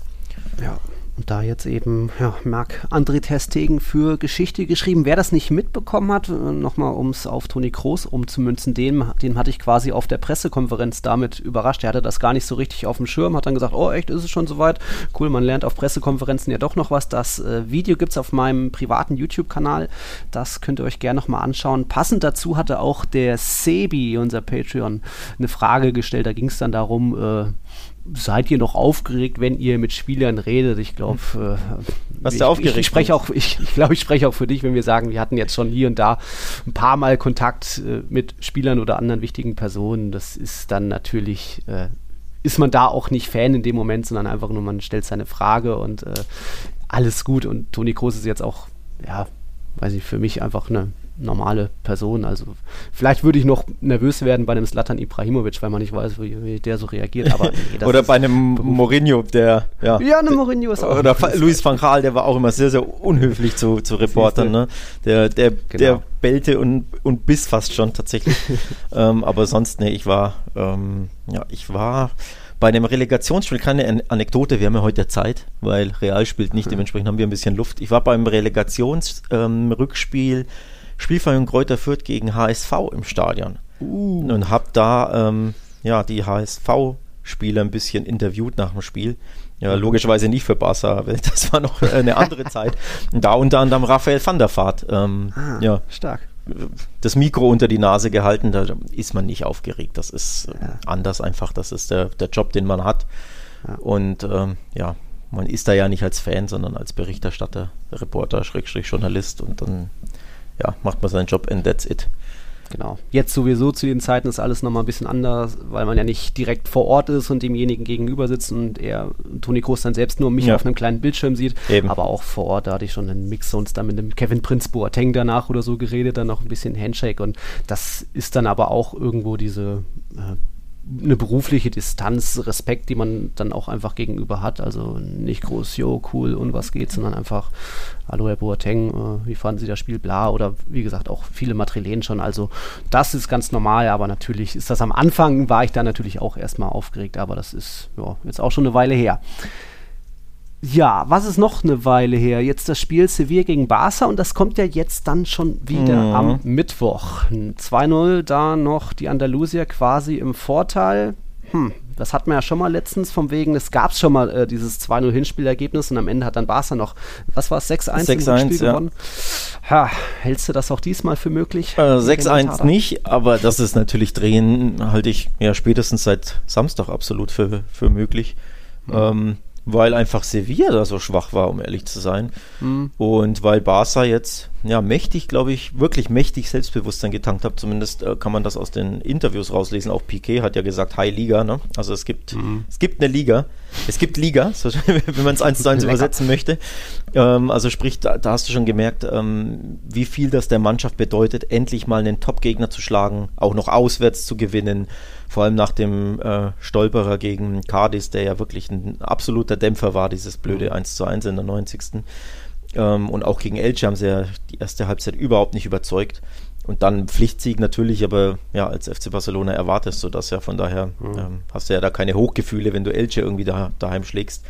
Ja, und da jetzt eben ja, Marc André Testegen für Geschichte geschrieben. Wer das nicht mitbekommen hat, äh, nochmal um es auf Toni Kroos umzumünzen, den, den hatte ich quasi auf der Pressekonferenz damit überrascht. Er hatte das gar nicht so richtig auf dem Schirm, hat dann gesagt, oh echt, ist es schon soweit? Cool, man lernt auf Pressekonferenzen ja doch noch was. Das äh, Video gibt es auf meinem privaten YouTube-Kanal. Das könnt ihr euch gerne nochmal anschauen. Passend dazu hatte auch der Sebi, unser Patreon, eine Frage gestellt. Da ging es dann darum, äh, seid ihr noch aufgeregt, wenn ihr mit Spielern redet? Ich glaube, äh, was der aufgeregt? Ich, ich spreche auch, ich, ich glaube, ich spreche auch für dich, wenn wir sagen, wir hatten jetzt schon hier und da ein paar Mal Kontakt äh, mit Spielern oder anderen wichtigen Personen. Das ist dann natürlich äh, ist man da auch nicht Fan in dem Moment, sondern einfach nur, man stellt seine Frage und äh, alles gut. Und Toni Kroos ist jetzt auch, ja, weiß ich, für mich einfach eine normale Person. Also vielleicht würde ich noch nervös werden bei einem Slatan Ibrahimovic, weil man nicht weiß, wie, wie der so reagiert. Aber nee, Oder bei einem Mourinho, der ja. Ja, eine Mourinho ist auch. Oder Luis van Gaal, der war auch immer sehr, sehr unhöflich zu, zu Reportern. Ne? Der, der, genau. der bellte und, und biss fast schon tatsächlich. [laughs] ähm, aber sonst, ne, ich war, ähm, ja, ich war bei einem Relegationsspiel, keine Anekdote, wir haben ja heute Zeit, weil Real spielt nicht, mhm. dementsprechend haben wir ein bisschen Luft. Ich war beim Relegationsrückspiel ähm, Spielvereinigung Kräuter Fürth gegen HSV im Stadion. Uh. Und habe da ähm, ja, die HSV-Spieler ein bisschen interviewt nach dem Spiel. Ja, logischerweise nicht für Barca, [laughs] das war noch eine andere [laughs] Zeit. Und da unter anderem Raphael van der Vaart. Ähm, ah, ja, stark. Das Mikro unter die Nase gehalten, da ist man nicht aufgeregt. Das ist äh, ja. anders einfach. Das ist der, der Job, den man hat. Ja. Und ähm, ja, man ist da ja nicht als Fan, sondern als Berichterstatter, Reporter, Schrägstrich, Journalist und dann ja, macht man seinen Job and that's it. Genau. Jetzt sowieso zu den Zeiten ist alles nochmal ein bisschen anders, weil man ja nicht direkt vor Ort ist und demjenigen gegenüber sitzt und er, Toni Kroos dann selbst nur mich ja. auf einem kleinen Bildschirm sieht. Eben. Aber auch vor Ort, da hatte ich schon einen Mix sonst dann mit dem Kevin Prinz Boateng danach oder so geredet, dann noch ein bisschen Handshake und das ist dann aber auch irgendwo diese äh, eine berufliche Distanz, Respekt, die man dann auch einfach gegenüber hat. Also nicht groß, jo, cool und was geht, sondern einfach, hallo Herr Boateng, äh, wie fanden Sie das Spiel, bla, oder wie gesagt auch viele Matrilen schon. Also das ist ganz normal, aber natürlich ist das am Anfang, war ich da natürlich auch erstmal aufgeregt, aber das ist ja, jetzt auch schon eine Weile her. Ja, was ist noch eine Weile her? Jetzt das Spiel Sevilla gegen Barca und das kommt ja jetzt dann schon wieder mhm. am Mittwoch. 2-0, da noch die Andalusier quasi im Vorteil. Hm, das hatten wir ja schon mal letztens, vom wegen, es gab schon mal äh, dieses 2-0 Hinspielergebnis und am Ende hat dann Barca noch, was war es, 6-1 im Spiel ja. gewonnen. Ha, hältst du das auch diesmal für möglich? Äh, 6-1 nicht, aber das ist natürlich drehen, halte ich ja spätestens seit Samstag absolut für, für möglich. Mhm. Ähm, weil einfach Sevilla da so schwach war, um ehrlich zu sein. Mhm. Und weil Barca jetzt ja mächtig, glaube ich, wirklich mächtig Selbstbewusstsein getankt hat. Zumindest äh, kann man das aus den Interviews rauslesen. Auch Piquet hat ja gesagt, High Liga. Ne? Also es gibt, mhm. es gibt eine Liga. Es gibt Liga, [laughs] so, wenn man es eins zu eins übersetzen möchte. Ähm, also sprich, da, da, hast du schon gemerkt, ähm, wie viel das der Mannschaft bedeutet, endlich mal einen Top-Gegner zu schlagen, auch noch auswärts zu gewinnen vor allem nach dem äh, Stolperer gegen Cardis, der ja wirklich ein absoluter Dämpfer war, dieses blöde 1 mhm. zu 1 in der 90. Ähm, und auch gegen Elche haben sie ja die erste Halbzeit überhaupt nicht überzeugt. Und dann Pflichtsieg natürlich, aber ja, als FC Barcelona erwartest du das ja. Von daher mhm. ähm, hast du ja da keine Hochgefühle, wenn du Elche irgendwie da, daheim schlägst.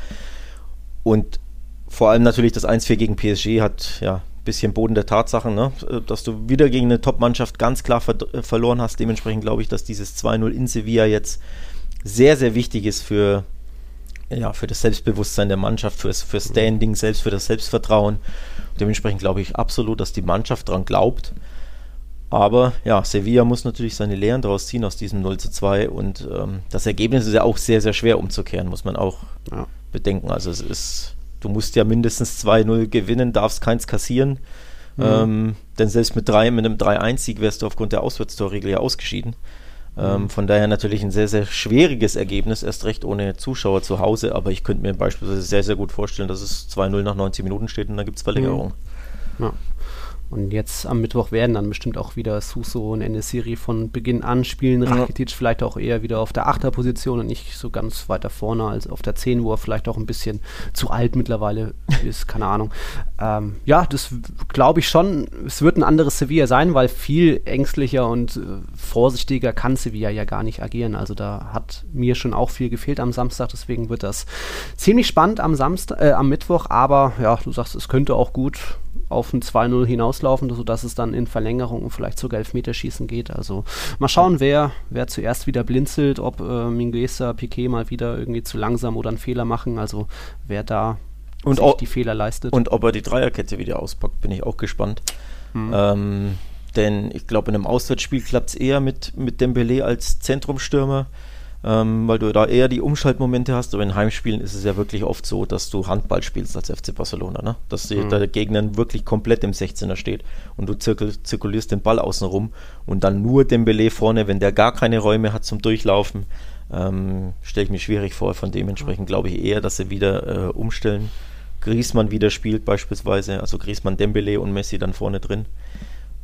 Und vor allem natürlich das 1-4 gegen PSG hat ja bisschen Boden der Tatsachen, ne? Äh, dass du wieder gegen eine Top-Mannschaft ganz klar ver äh, verloren hast. Dementsprechend glaube ich, dass dieses 2-0 in Sevilla jetzt sehr, sehr wichtig ist für, ja, für das Selbstbewusstsein der Mannschaft, fürs, für Standing, selbst für das Selbstvertrauen. Dementsprechend glaube ich absolut, dass die Mannschaft daran glaubt. Aber ja, Sevilla muss natürlich seine Lehren daraus ziehen aus diesem 0 zu 2 und ähm, das Ergebnis ist ja auch sehr, sehr schwer umzukehren, muss man auch ja. bedenken. Also es ist du musst ja mindestens 2-0 gewinnen, darfst keins kassieren. Mhm. Ähm, denn selbst mit, drei, mit einem 3-1-Sieg wärst du aufgrund der Auswärtstorregel ja ausgeschieden. Ähm, mhm. von daher natürlich ein sehr, sehr schwieriges Ergebnis, erst recht ohne Zuschauer zu Hause. Aber ich könnte mir beispielsweise sehr, sehr gut vorstellen, dass es 2-0 nach 90 Minuten steht und dann gibt es Verlängerung. Mhm. Ja. Und jetzt am Mittwoch werden dann bestimmt auch wieder Suso und Enesiri von Beginn an spielen. Rakitic ja. vielleicht auch eher wieder auf der Achterposition und nicht so ganz weiter vorne als auf der 10, wo er vielleicht auch ein bisschen zu alt mittlerweile ist, [laughs] keine Ahnung. Ähm, ja, das glaube ich schon. Es wird ein anderes Sevilla sein, weil viel ängstlicher und äh, vorsichtiger kann Sevilla ja gar nicht agieren. Also da hat mir schon auch viel gefehlt am Samstag, deswegen wird das ziemlich spannend am Samstag, äh, am Mittwoch, aber ja, du sagst, es könnte auch gut auf ein 2-0 hinauslaufen, sodass es dann in Verlängerung und vielleicht sogar Elfmeterschießen geht. Also mal schauen, wer, wer zuerst wieder blinzelt, ob äh, Minguesa, Piquet mal wieder irgendwie zu langsam oder einen Fehler machen. Also wer da und sich die Fehler leistet. Und ob er die Dreierkette wieder auspackt, bin ich auch gespannt. Hm. Ähm, denn ich glaube, in einem Auswärtsspiel klappt es eher mit, mit Dembele als Zentrumstürmer ähm, weil du da eher die Umschaltmomente hast. Aber in Heimspielen ist es ja wirklich oft so, dass du Handball spielst als FC Barcelona, ne? dass mhm. der Gegner wirklich komplett im 16er steht und du zirkel, zirkulierst den Ball außen rum und dann nur Dembele vorne, wenn der gar keine Räume hat zum Durchlaufen, ähm, stelle ich mir schwierig vor. Von dementsprechend glaube ich eher, dass sie wieder äh, umstellen. Griesmann wieder spielt beispielsweise, also Griesmann, Dembele und Messi dann vorne drin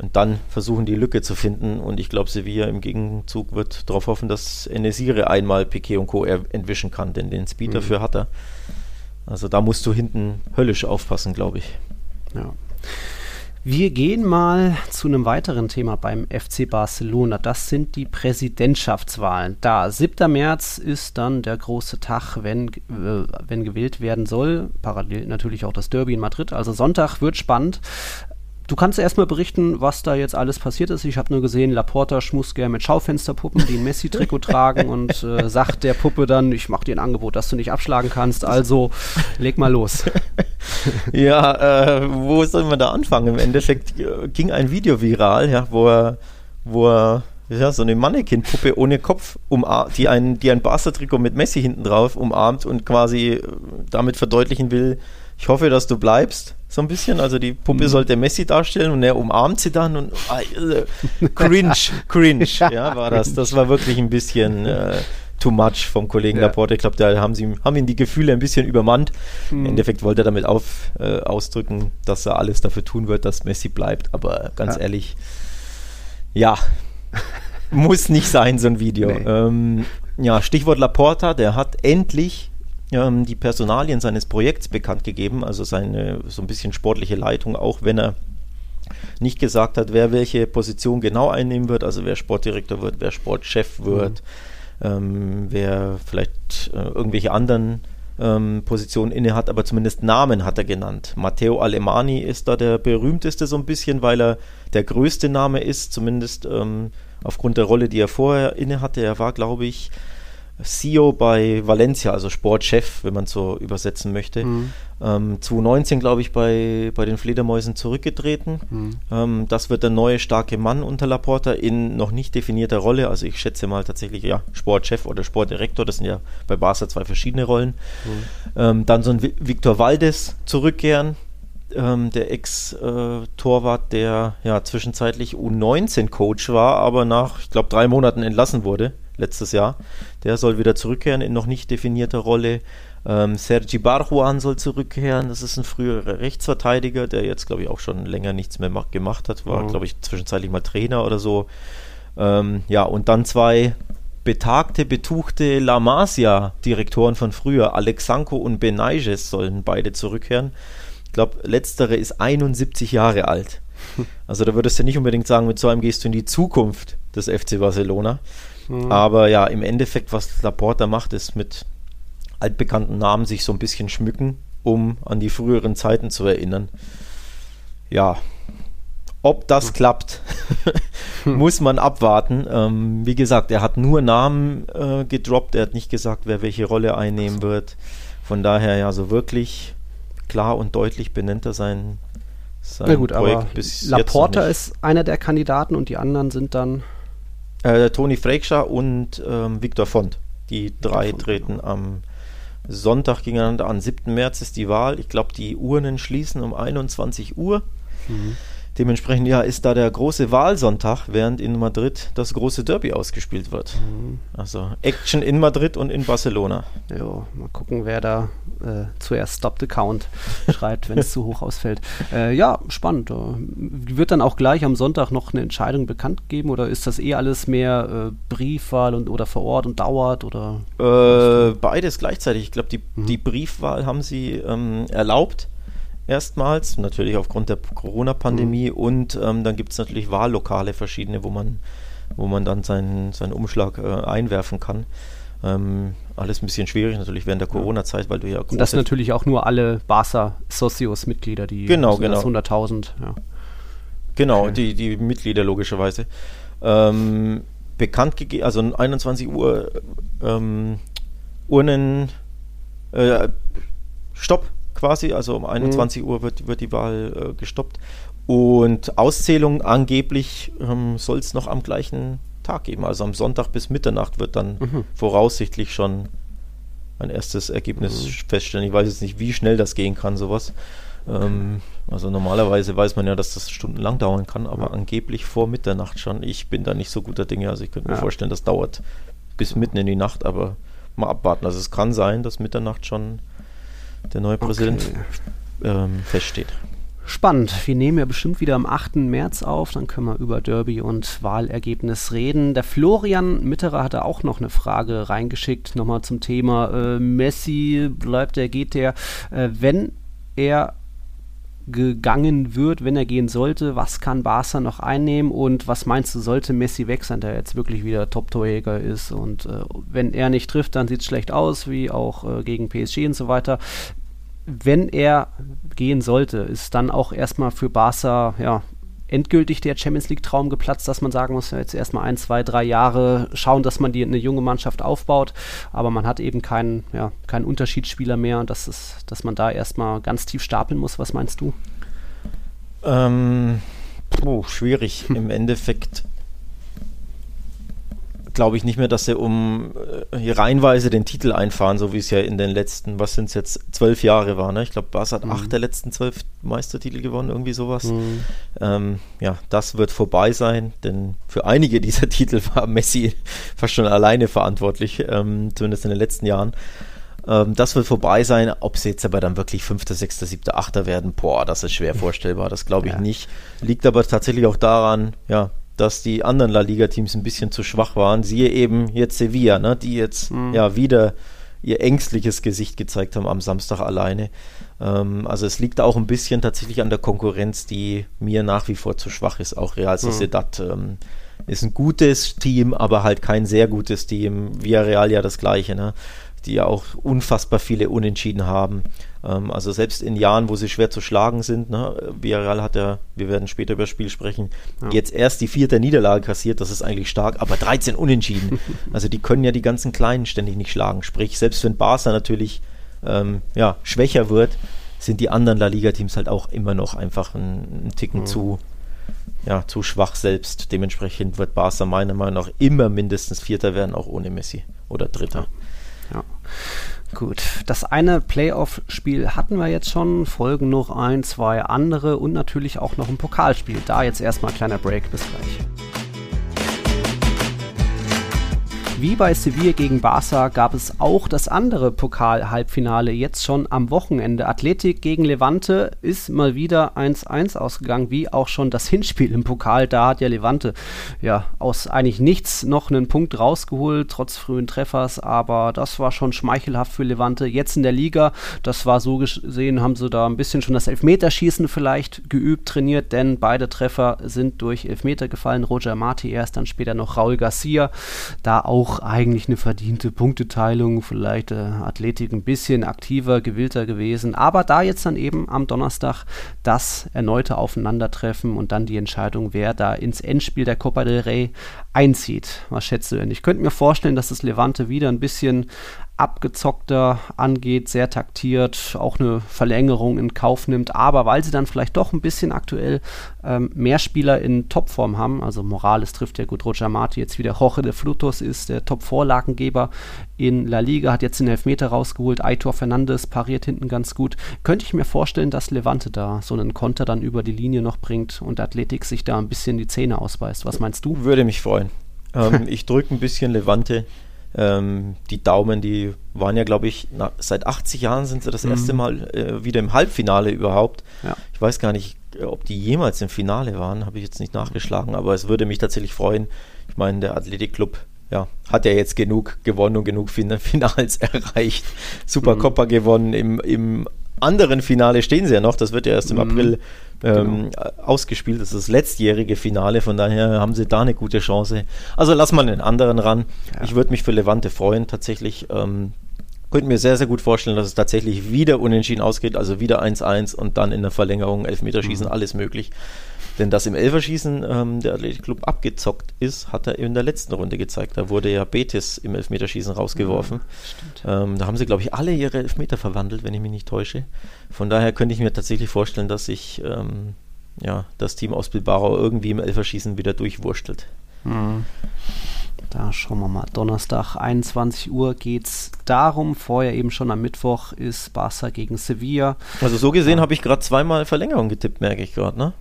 und dann versuchen, die Lücke zu finden. Und ich glaube, Sevilla im Gegenzug wird darauf hoffen, dass Enesire einmal Piquet und Co. entwischen kann, denn den Speed mhm. dafür hat er. Also da musst du hinten höllisch aufpassen, glaube ich. Ja. Wir gehen mal zu einem weiteren Thema beim FC Barcelona. Das sind die Präsidentschaftswahlen. Da, 7. März ist dann der große Tag, wenn, äh, wenn gewählt werden soll. Parallel natürlich auch das Derby in Madrid. Also Sonntag wird spannend. Du kannst erstmal berichten, was da jetzt alles passiert ist. Ich habe nur gesehen, Laporta schmust gerne mit Schaufensterpuppen, die ein Messi-Trikot [laughs] tragen und äh, sagt der Puppe dann, ich mache dir ein Angebot, das du nicht abschlagen kannst. Also leg mal los. [laughs] ja, äh, wo soll man da anfangen? Im Endeffekt äh, ging ein Video viral, ja, wo er, wo er ja, so eine Mannequin-Puppe ohne Kopf, die ein, die ein Barca-Trikot mit Messi hinten drauf umarmt und quasi äh, damit verdeutlichen will, ich hoffe, dass du bleibst so ein bisschen. Also die Puppe mhm. sollte Messi darstellen und er umarmt sie dann und äh, cringe, [laughs] cringe, ja, war das. Das war wirklich ein bisschen äh, too much vom Kollegen ja. Laporte. Ich glaube, da haben sie haben ihn die Gefühle ein bisschen übermannt. Mhm. Im Endeffekt wollte er damit auf, äh, ausdrücken, dass er alles dafür tun wird, dass Messi bleibt. Aber ganz ja. ehrlich, ja, muss nicht sein, so ein Video. Nee. Ähm, ja, Stichwort Laporta, der hat endlich ähm, die Personalien seines Projekts bekannt gegeben, also seine so ein bisschen sportliche Leitung, auch wenn er nicht gesagt hat, wer welche Position genau einnehmen wird, also wer Sportdirektor wird, wer Sportchef wird, mhm. ähm, wer vielleicht äh, irgendwelche anderen ähm, Positionen inne hat, aber zumindest Namen hat er genannt. Matteo Alemani ist da der berühmteste so ein bisschen, weil er der größte Name ist, zumindest ähm, aufgrund der Rolle, die er vorher inne hatte. Er war, glaube ich, CEO bei Valencia, also Sportchef, wenn man so übersetzen möchte. Mhm. Ähm, 2019, glaube ich, bei, bei den Fledermäusen zurückgetreten. Mhm. Ähm, das wird der neue starke Mann unter Laporta in noch nicht definierter Rolle. Also ich schätze mal tatsächlich, ja, Sportchef oder Sportdirektor, das sind ja bei Barca zwei verschiedene Rollen. Mhm. Ähm, dann so ein Victor Valdes zurückkehren, ähm, der Ex-Torwart, der ja zwischenzeitlich U19-Coach war, aber nach, ich glaube, drei Monaten entlassen wurde letztes Jahr. Der soll wieder zurückkehren in noch nicht definierter Rolle. Ähm, Sergi Barjuan soll zurückkehren. Das ist ein früherer Rechtsverteidiger, der jetzt, glaube ich, auch schon länger nichts mehr gemacht hat. War, mhm. glaube ich, zwischenzeitlich mal Trainer oder so. Ähm, ja, und dann zwei betagte, betuchte La Masia-Direktoren von früher, Alexanko und Benaiges, sollen beide zurückkehren. Ich glaube, letztere ist 71 Jahre alt. [laughs] Also da würdest du nicht unbedingt sagen, mit so einem gehst du in die Zukunft des FC Barcelona. Mhm. Aber ja, im Endeffekt, was Laporta macht, ist mit altbekannten Namen sich so ein bisschen schmücken, um an die früheren Zeiten zu erinnern. Ja, ob das hm. klappt, [laughs] muss man abwarten. Ähm, wie gesagt, er hat nur Namen äh, gedroppt, er hat nicht gesagt, wer welche Rolle einnehmen wird. Von daher ja, so wirklich klar und deutlich benennt er sein, sein Na gut, Projekt aber bis Laporta ist einer der Kandidaten und die anderen sind dann äh, Toni Freikscher und ähm, Viktor Font. Die drei Font, treten genau. am Sonntag gegeneinander an. 7. März ist die Wahl. Ich glaube, die Urnen schließen um 21 Uhr. Mhm. Dementsprechend ja ist da der große Wahlsonntag, während in Madrid das große Derby ausgespielt wird. Mhm. Also Action in Madrid und in Barcelona. Ja, mal gucken, wer da äh, zuerst Stop the Count [laughs] schreibt, wenn es zu hoch ausfällt. Äh, ja, spannend. Äh, wird dann auch gleich am Sonntag noch eine Entscheidung bekannt geben oder ist das eh alles mehr äh, Briefwahl und, oder vor Ort und dauert? Oder? Äh, beides gleichzeitig. Ich glaube, die, mhm. die Briefwahl haben sie ähm, erlaubt erstmals, natürlich aufgrund der Corona-Pandemie mhm. und ähm, dann gibt es natürlich Wahllokale verschiedene, wo man, wo man dann seinen, seinen Umschlag äh, einwerfen kann. Ähm, alles ein bisschen schwierig natürlich während der Corona-Zeit, weil du ja Und das natürlich auch nur alle Barca Socios-Mitglieder, die genau, genau. 100.000, ja. Genau, okay. die, die Mitglieder logischerweise. Ähm, bekannt gegeben, also 21 Uhr ähm, Urnen äh, Stopp quasi, also um 21 mhm. Uhr wird, wird die Wahl äh, gestoppt. Und Auszählung angeblich ähm, soll es noch am gleichen Tag geben. Also am Sonntag bis Mitternacht wird dann mhm. voraussichtlich schon ein erstes Ergebnis mhm. feststellen. Ich weiß jetzt nicht, wie schnell das gehen kann, sowas. Ähm, also normalerweise weiß man ja, dass das stundenlang dauern kann, aber ja. angeblich vor Mitternacht schon. Ich bin da nicht so guter Dinge. Also ich könnte mir ja. vorstellen, das dauert bis mitten in die Nacht, aber mal abwarten. Also es kann sein, dass Mitternacht schon der neue Präsident okay. ähm, feststeht. Spannend. Wir nehmen ja bestimmt wieder am 8. März auf, dann können wir über Derby und Wahlergebnis reden. Der Florian Mitterer hatte auch noch eine Frage reingeschickt, nochmal zum Thema äh, Messi, bleibt er, geht der. Äh, wenn er gegangen wird, wenn er gehen sollte, was kann Barca noch einnehmen? Und was meinst du, sollte Messi weg sein, der jetzt wirklich wieder Top-Torjäger ist? Und äh, wenn er nicht trifft, dann sieht es schlecht aus, wie auch äh, gegen PSG und so weiter. Wenn er gehen sollte, ist dann auch erstmal für Barca, ja, endgültig der Champions League Traum geplatzt, dass man sagen muss, jetzt erstmal ein, zwei, drei Jahre schauen, dass man die eine junge Mannschaft aufbaut, aber man hat eben keinen, ja, keinen Unterschiedsspieler mehr und das ist, dass man da erstmal ganz tief stapeln muss. Was meinst du? Ähm, oh, schwierig. Im Endeffekt glaube ich nicht mehr, dass sie um äh, hier reihenweise den Titel einfahren, so wie es ja in den letzten, was sind es jetzt, zwölf Jahre war. Ne? Ich glaube, Barca hat mhm. acht der letzten zwölf Meistertitel gewonnen, irgendwie sowas. Mhm. Ähm, ja, das wird vorbei sein, denn für einige dieser [laughs] Titel war Messi fast schon alleine verantwortlich, ähm, zumindest in den letzten Jahren. Ähm, das wird vorbei sein. Ob sie jetzt aber dann wirklich Fünfter, Sechster, Siebter, Achter werden, boah, das ist schwer vorstellbar. Das glaube ich ja. nicht. Liegt aber tatsächlich auch daran, ja, dass die anderen La Liga-Teams ein bisschen zu schwach waren. Siehe eben jetzt Sevilla, ne, die jetzt mhm. ja wieder ihr ängstliches Gesicht gezeigt haben am Samstag alleine. Ähm, also es liegt auch ein bisschen tatsächlich an der Konkurrenz, die mir nach wie vor zu schwach ist. Auch Real mhm. Sociedad mhm. ähm, ist ein gutes Team, aber halt kein sehr gutes Team. Villarreal ja das gleiche, ne? Die ja auch unfassbar viele Unentschieden haben. Ähm, also selbst in Jahren, wo sie schwer zu schlagen sind, ne, Villarreal hat ja, wir werden später über das Spiel sprechen, ja. jetzt erst die vierte Niederlage kassiert, das ist eigentlich stark, aber 13 Unentschieden. [laughs] also die können ja die ganzen Kleinen ständig nicht schlagen. Sprich, selbst wenn Barca natürlich ähm, ja, schwächer wird, sind die anderen La Liga-Teams halt auch immer noch einfach einen, Ticken mhm. zu, ja, zu schwach selbst. Dementsprechend wird Barca meiner Meinung nach immer mindestens Vierter werden, auch ohne Messi oder Dritter. Ja. Ja. Gut, das eine Playoff-Spiel hatten wir jetzt schon, folgen noch ein, zwei andere und natürlich auch noch ein Pokalspiel. Da jetzt erstmal kleiner Break, bis gleich. Wie bei Sevilla gegen Barca gab es auch das andere Pokal-Halbfinale jetzt schon am Wochenende. Athletik gegen Levante ist mal wieder 1-1 ausgegangen, wie auch schon das Hinspiel im Pokal. Da hat ja Levante ja aus eigentlich nichts noch einen Punkt rausgeholt, trotz frühen Treffers, aber das war schon schmeichelhaft für Levante. Jetzt in der Liga, das war so gesehen, haben sie da ein bisschen schon das Elfmeterschießen vielleicht geübt, trainiert, denn beide Treffer sind durch Elfmeter gefallen. Roger Marti erst, dann später noch Raul Garcia. Da auch auch eigentlich eine verdiente Punkteteilung, vielleicht äh, Athletik ein bisschen aktiver, gewillter gewesen. Aber da jetzt dann eben am Donnerstag das erneute Aufeinandertreffen und dann die Entscheidung, wer da ins Endspiel der Copa del Rey einzieht. Was schätzt du denn? Ich könnte mir vorstellen, dass das Levante wieder ein bisschen abgezockter angeht, sehr taktiert, auch eine Verlängerung in Kauf nimmt, aber weil sie dann vielleicht doch ein bisschen aktuell ähm, mehr Spieler in Topform haben, also Morales trifft ja gut, Roger Marti jetzt wieder, Jorge de Frutos ist der Top-Vorlagengeber in La Liga, hat jetzt den Elfmeter rausgeholt, Aitor Fernandes pariert hinten ganz gut, könnte ich mir vorstellen, dass Levante da so einen Konter dann über die Linie noch bringt und Athletik sich da ein bisschen die Zähne ausbeißt. Was meinst du? Würde mich freuen. Ähm, [laughs] ich drücke ein bisschen Levante ähm, die Daumen, die waren ja, glaube ich, na, seit 80 Jahren sind sie das mhm. erste Mal äh, wieder im Halbfinale überhaupt. Ja. Ich weiß gar nicht, ob die jemals im Finale waren, habe ich jetzt nicht nachgeschlagen, aber es würde mich tatsächlich freuen. Ich meine, der Athletikclub ja, hat ja jetzt genug gewonnen und genug [laughs] Finals erreicht. Supercoppa mhm. gewonnen. Im, Im anderen Finale stehen sie ja noch. Das wird ja erst im mhm. April ähm, genau. ausgespielt. Das ist das letztjährige Finale, von daher haben sie da eine gute Chance. Also lass mal den anderen ran. Ja. Ich würde mich für Levante freuen, tatsächlich. Ähm, könnte mir sehr, sehr gut vorstellen, dass es tatsächlich wieder unentschieden ausgeht, also wieder 1-1 und dann in der Verlängerung Elfmeterschießen, mhm. alles möglich. Denn dass im Elferschießen ähm, der Athletikclub abgezockt ist, hat er in der letzten Runde gezeigt. Da wurde ja Betis im Elfmeterschießen rausgeworfen. Ja, ähm, da haben sie, glaube ich, alle ihre Elfmeter verwandelt, wenn ich mich nicht täusche. Von daher könnte ich mir tatsächlich vorstellen, dass sich ähm, ja, das Team aus Bilbao irgendwie im Elferschießen wieder durchwurstelt. Mhm. Da schauen wir mal. Donnerstag 21 Uhr geht es darum. Vorher eben schon am Mittwoch ist Barca gegen Sevilla. Also so gesehen ja. habe ich gerade zweimal Verlängerung getippt, merke ich gerade, ne?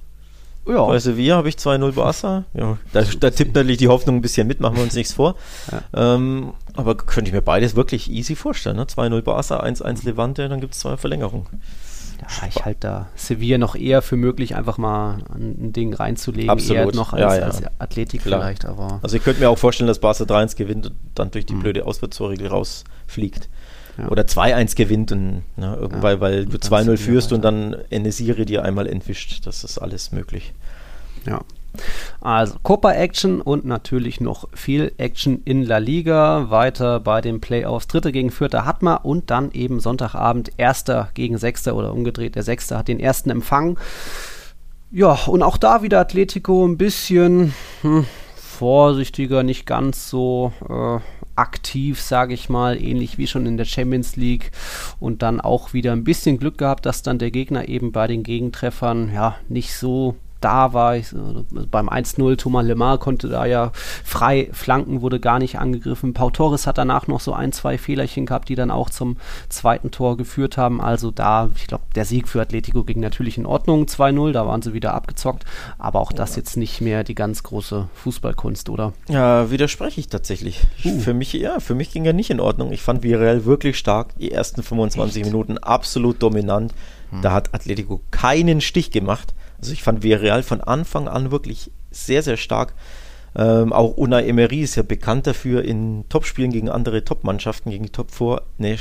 Ja. Bei Sevilla habe ich 2-0 Barca. Ja, da, da, tippt natürlich die Hoffnung ein bisschen mit, machen wir uns nichts vor. Ja. Ähm, aber könnte ich mir beides wirklich easy vorstellen. Ne? 2-0 Barca, 1-1 Levante, dann gibt es zwei Verlängerungen. Ja, ich halte da Sevilla noch eher für möglich, einfach mal ein Ding reinzulegen, Absolut. eher noch als, ja, ja. als Athletik Klar. vielleicht. Aber also ich könnte mir auch vorstellen, dass Barca 3-1 gewinnt und dann durch die mhm. blöde Auswärtstorregel rausfliegt. Ja. Oder 2-1 gewinnt und ne, weil, weil du 2-0 führst und dann eine Serie dir einmal entwischt. Das ist alles möglich. Ja. Also Copa Action und natürlich noch viel Action in La Liga. Weiter bei den Playoffs. Dritte gegen Vierter hat man und dann eben Sonntagabend Erster gegen Sechster oder umgedreht. Der Sechste hat den ersten Empfang. Ja, und auch da wieder Atletico ein bisschen hm, vorsichtiger, nicht ganz so äh, aktiv, sage ich mal, ähnlich wie schon in der Champions League. Und dann auch wieder ein bisschen Glück gehabt, dass dann der Gegner eben bei den Gegentreffern ja nicht so da war. Ich, beim 1-0 Thomas Lemar konnte da ja frei flanken, wurde gar nicht angegriffen. Pau Torres hat danach noch so ein, zwei Fehlerchen gehabt, die dann auch zum zweiten Tor geführt haben. Also da, ich glaube, der Sieg für Atletico ging natürlich in Ordnung, 2-0, da waren sie wieder abgezockt. Aber auch das jetzt nicht mehr die ganz große Fußballkunst, oder? Ja, widerspreche ich tatsächlich. Uh. Für mich, ja, für mich ging er nicht in Ordnung. Ich fand Villarreal wirklich stark. Die ersten 25 Echt? Minuten absolut dominant. Hm. Da hat Atletico keinen Stich gemacht. Also ich fand Villarreal von Anfang an wirklich sehr, sehr stark. Ähm, auch Unai Emery ist ja bekannt dafür, in Topspielen gegen andere Topmannschaften, gegen die Top 4, eine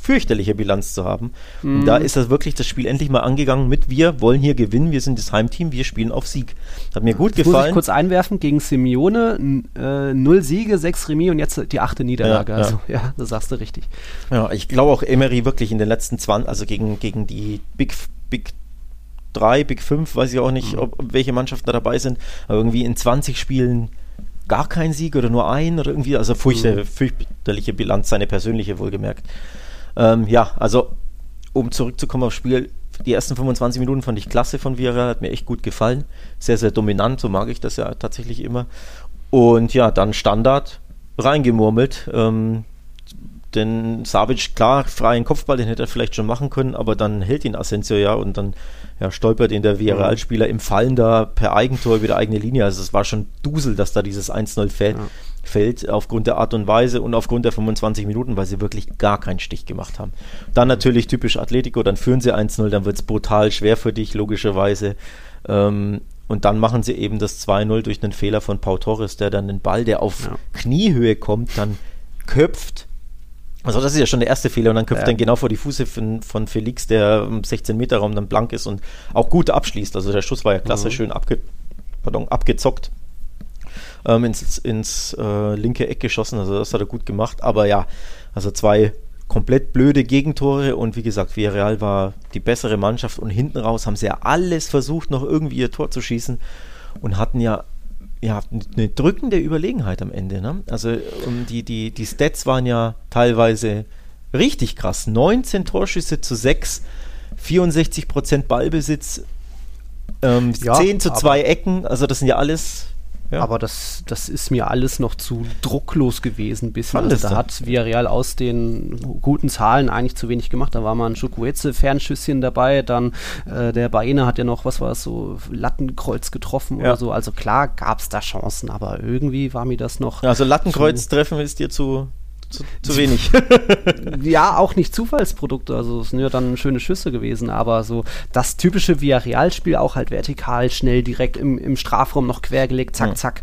fürchterliche Bilanz zu haben. Mhm. Und da ist das wirklich das Spiel endlich mal angegangen mit, wir wollen hier gewinnen, wir sind das Heimteam, wir spielen auf Sieg. Hat mir gut das gefallen. Muss ich kurz einwerfen, gegen Simeone, äh, null Siege, sechs Remis und jetzt die achte Niederlage. Ja, ja. Also ja, das sagst du richtig. Ja, ich glaube auch Emery wirklich in den letzten 20, also gegen, gegen die Big, Big drei, Big 5, weiß ich auch nicht, mhm. ob, welche Mannschaften da dabei sind, aber irgendwie in 20 Spielen gar kein Sieg oder nur ein oder irgendwie, also furchte, mhm. fürchterliche Bilanz, seine persönliche wohlgemerkt. Ähm, ja, also um zurückzukommen aufs Spiel, die ersten 25 Minuten fand ich klasse von Vieira, hat mir echt gut gefallen. Sehr, sehr dominant, so mag ich das ja tatsächlich immer. Und ja, dann Standard reingemurmelt. Ähm, denn Savic, klar, freien Kopfball, den hätte er vielleicht schon machen können, aber dann hält ihn Asensio ja und dann ja, stolpert ihn der Villarreal-Spieler im Fallen da per Eigentor über die eigene Linie. Also es war schon Dusel, dass da dieses 1-0 fällt, ja. fällt, aufgrund der Art und Weise und aufgrund der 25 Minuten, weil sie wirklich gar keinen Stich gemacht haben. Dann natürlich typisch Atletico, dann führen sie 1-0, dann wird es brutal schwer für dich, logischerweise. Ähm, und dann machen sie eben das 2-0 durch einen Fehler von Pau Torres, der dann den Ball, der auf ja. Kniehöhe kommt, dann köpft also das ist ja schon der erste Fehler und dann köpft ja. dann genau vor die Fuße von, von Felix, der im 16-Meter-Raum dann blank ist und auch gut abschließt. Also der Schuss war ja klasse, mhm. schön abge, pardon, abgezockt. Ähm, ins ins äh, linke Eck geschossen, also das hat er gut gemacht. Aber ja, also zwei komplett blöde Gegentore und wie gesagt, Villarreal war die bessere Mannschaft und hinten raus haben sie ja alles versucht, noch irgendwie ihr Tor zu schießen und hatten ja ja, eine drückende Überlegenheit am Ende. Ne? Also um, die, die, die Stats waren ja teilweise richtig krass. 19 Torschüsse zu 6, 64% Ballbesitz, ähm, ja, 10 zu 2 Ecken. Also das sind ja alles ja. Aber das, das ist mir alles noch zu drucklos gewesen. Bisschen. Also da hat Villarreal aus den guten Zahlen eigentlich zu wenig gemacht. Da war mal ein Chukwueze-Fernschüsschen dabei. Dann äh, der Baena hat ja noch, was war es, so Lattenkreuz getroffen ja. oder so. Also klar gab es da Chancen, aber irgendwie war mir das noch. Also Lattenkreuz treffen ist dir zu zu, zu wenig. [laughs] ja, auch nicht Zufallsprodukte, also es sind ja dann schöne Schüsse gewesen, aber so das typische Villarreal-Spiel auch halt vertikal, schnell direkt im, im Strafraum noch quergelegt, zack, zack,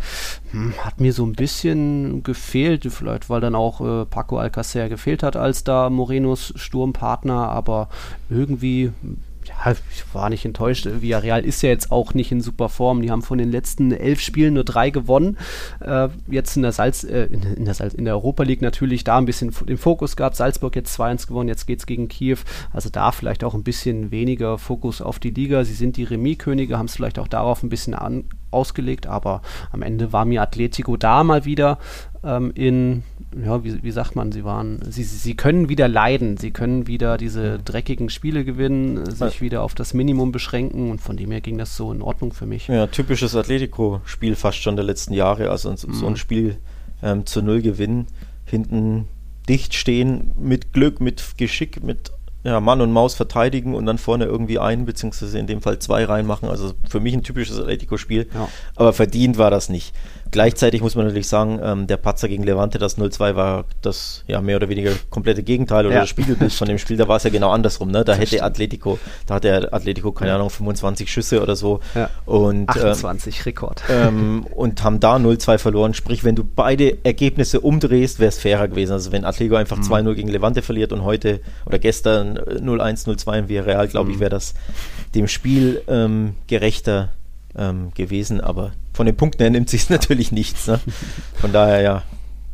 hm, hat mir so ein bisschen gefehlt, vielleicht weil dann auch äh, Paco Alcacer gefehlt hat als da Morenos Sturmpartner, aber irgendwie ich war nicht enttäuscht. Villarreal ist ja jetzt auch nicht in super Form. Die haben von den letzten elf Spielen nur drei gewonnen. Äh, jetzt in der Salz, äh, in, der Salz, in der Europa League natürlich da ein bisschen den Fokus gehabt. Salzburg jetzt 2-1 gewonnen, jetzt geht es gegen Kiew. Also da vielleicht auch ein bisschen weniger Fokus auf die Liga. Sie sind die Remis-Könige, haben es vielleicht auch darauf ein bisschen an, ausgelegt, aber am Ende war mir Atletico da mal wieder ähm, in ja, wie, wie sagt man, sie waren, sie, sie können wieder leiden, sie können wieder diese dreckigen Spiele gewinnen, sich wieder auf das Minimum beschränken und von dem her ging das so in Ordnung für mich. Ja, typisches Atletico-Spiel fast schon der letzten Jahre, also so mhm. ein Spiel ähm, zu Null gewinnen, hinten dicht stehen, mit Glück, mit Geschick, mit ja, Mann und Maus verteidigen und dann vorne irgendwie ein, beziehungsweise in dem Fall zwei reinmachen. Also für mich ein typisches Atletico-Spiel, ja. aber verdient war das nicht. Gleichzeitig muss man natürlich sagen, ähm, der Patzer gegen Levante, das 0-2 war das ja mehr oder weniger komplette Gegenteil oder ja. das Spiegelbild von dem Spiel. Da war es ja genau andersrum. Ne? Da das hätte stimmt. Atletico, da hat der Atletico, keine Ahnung, 25 Schüsse oder so. Ja. Und, 28 ähm, Rekord. Ähm, und haben da 0-2 verloren. Sprich, wenn du beide Ergebnisse umdrehst, wäre es fairer gewesen. Also wenn Atletico einfach mhm. 2-0 gegen Levante verliert und heute oder gestern 0-1, 0-2 in Villarreal, glaube mhm. ich, wäre das dem Spiel ähm, gerechter ähm, gewesen. Aber von den Punkten her nimmt sich [laughs] natürlich nichts. Ne? Von daher ja,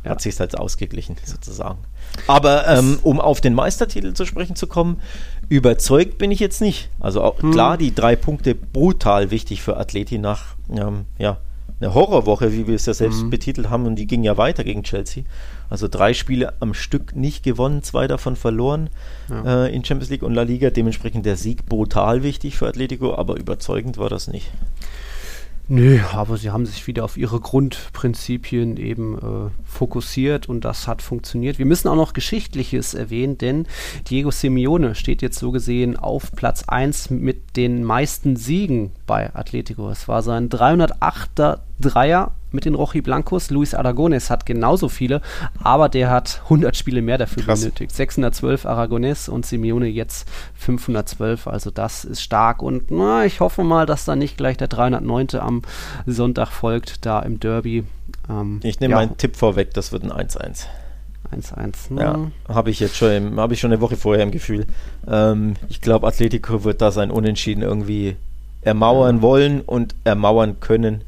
ja. hat sich halt ausgeglichen sozusagen. Aber ähm, um auf den Meistertitel zu sprechen zu kommen, überzeugt bin ich jetzt nicht. Also auch, hm. klar, die drei Punkte brutal wichtig für Athleti nach ähm, ja, einer Horrorwoche, wie wir es ja selbst hm. betitelt haben, und die ging ja weiter gegen Chelsea. Also drei Spiele am Stück nicht gewonnen, zwei davon verloren ja. äh, in Champions League und La Liga. Dementsprechend der Sieg brutal wichtig für Atletico, aber überzeugend war das nicht. Nö, aber sie haben sich wieder auf ihre Grundprinzipien eben äh, fokussiert und das hat funktioniert. Wir müssen auch noch Geschichtliches erwähnen, denn Diego Simeone steht jetzt so gesehen auf Platz 1 mit den meisten Siegen bei Atletico. Es war sein 308er Dreier mit den Rochi Blancos. Luis Aragones hat genauso viele, aber der hat 100 Spiele mehr dafür Krass. benötigt. 612 Aragones und Simeone jetzt 512. Also das ist stark und na, ich hoffe mal, dass da nicht gleich der 309. am Sonntag folgt, da im Derby. Ähm, ich nehme ja. meinen Tipp vorweg, das wird ein 1-1. 1-1. Ne? Ja, habe ich jetzt schon, habe ich schon eine Woche vorher im Gefühl. Ähm, ich glaube, Atletico wird da sein Unentschieden irgendwie ermauern wollen und ermauern können.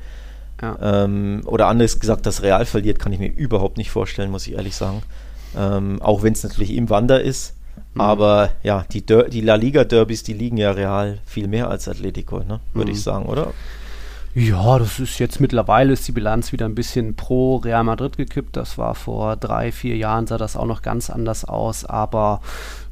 Ja. Ähm, oder anders gesagt, das Real verliert, kann ich mir überhaupt nicht vorstellen, muss ich ehrlich sagen. Ähm, auch wenn es natürlich im Wander ist. Mhm. Aber ja, die, die La Liga-Derbys, die liegen ja real viel mehr als Atletico, ne? würde mhm. ich sagen, oder? Ja, das ist jetzt mittlerweile ist die Bilanz wieder ein bisschen pro Real Madrid gekippt. Das war vor drei, vier Jahren, sah das auch noch ganz anders aus. Aber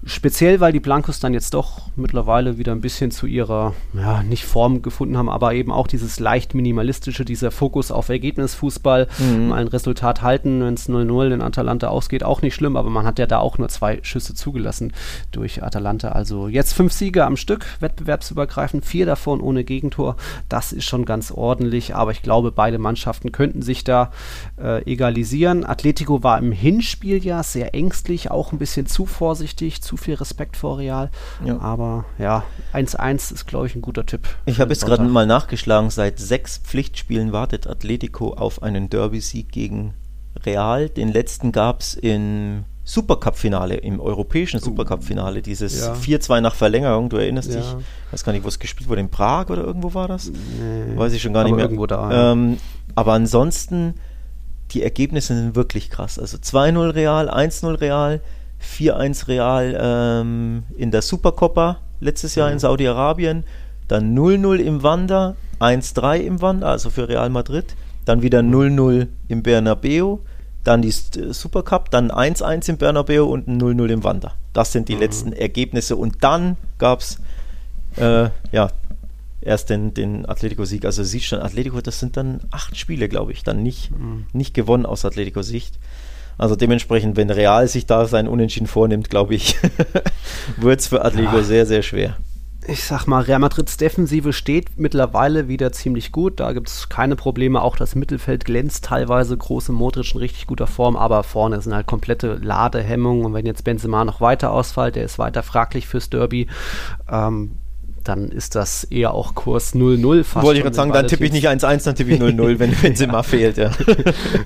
Speziell, weil die Blancos dann jetzt doch mittlerweile wieder ein bisschen zu ihrer, ja, nicht Form gefunden haben, aber eben auch dieses leicht minimalistische, dieser Fokus auf Ergebnisfußball, mhm. mal ein Resultat halten, wenn es 0-0 in Atalanta ausgeht, auch nicht schlimm, aber man hat ja da auch nur zwei Schüsse zugelassen durch Atalanta. Also jetzt fünf Siege am Stück, wettbewerbsübergreifend, vier davon ohne Gegentor. Das ist schon ganz ordentlich, aber ich glaube, beide Mannschaften könnten sich da äh, egalisieren. Atletico war im Hinspiel ja sehr ängstlich, auch ein bisschen zu vorsichtig, zu zu viel Respekt vor Real. Ja. Aber ja, 1-1 ist, glaube ich, ein guter Tipp. Ich habe jetzt gerade mal nachgeschlagen, seit sechs Pflichtspielen wartet Atletico auf einen Derby-Sieg gegen Real. Den letzten gab es im Supercup-Finale, im europäischen uh. Supercup-Finale, dieses ja. 4-2 nach Verlängerung, du erinnerst ja. dich, ich weiß gar nicht, wo es gespielt wurde, in Prag oder irgendwo war das? Nee. Weiß ich schon gar nicht mehr. Irgendwo da. Ähm, aber ansonsten, die Ergebnisse sind wirklich krass. Also 2-0 Real, 1-0 Real, 4-1 Real ähm, in der Supercoppa letztes Jahr mhm. in Saudi-Arabien, dann 0-0 im Wander, 1-3 im Wander, also für Real Madrid, dann wieder 0-0 im Bernabeu, dann die Supercup, dann 1-1 im Bernabeu und ein 0-0 im Wander. Das sind die mhm. letzten Ergebnisse. Und dann gab es äh, ja, erst den, den Atletico-Sieg. Also siehst schon, Atletico, das sind dann acht Spiele, glaube ich, dann nicht, mhm. nicht gewonnen aus Atletico-Sicht. Also dementsprechend, wenn Real sich da sein Unentschieden vornimmt, glaube ich, [laughs] wird es für Atletico ja. sehr, sehr schwer ich sag mal, Real Madrids Defensive steht mittlerweile wieder ziemlich gut. Da gibt es keine Probleme. Auch das Mittelfeld glänzt teilweise. Große Modric in richtig guter Form, aber vorne sind halt komplette Ladehemmungen. Und wenn jetzt Benzema noch weiter ausfällt, der ist weiter fraglich fürs Derby. Ähm, dann ist das eher auch Kurs 0-0 fast. Wollte ich gerade sagen, dann tippe ich nicht 1-1, dann tippe ich 0-0, wenn [laughs] Benzema fehlt, ja. [laughs]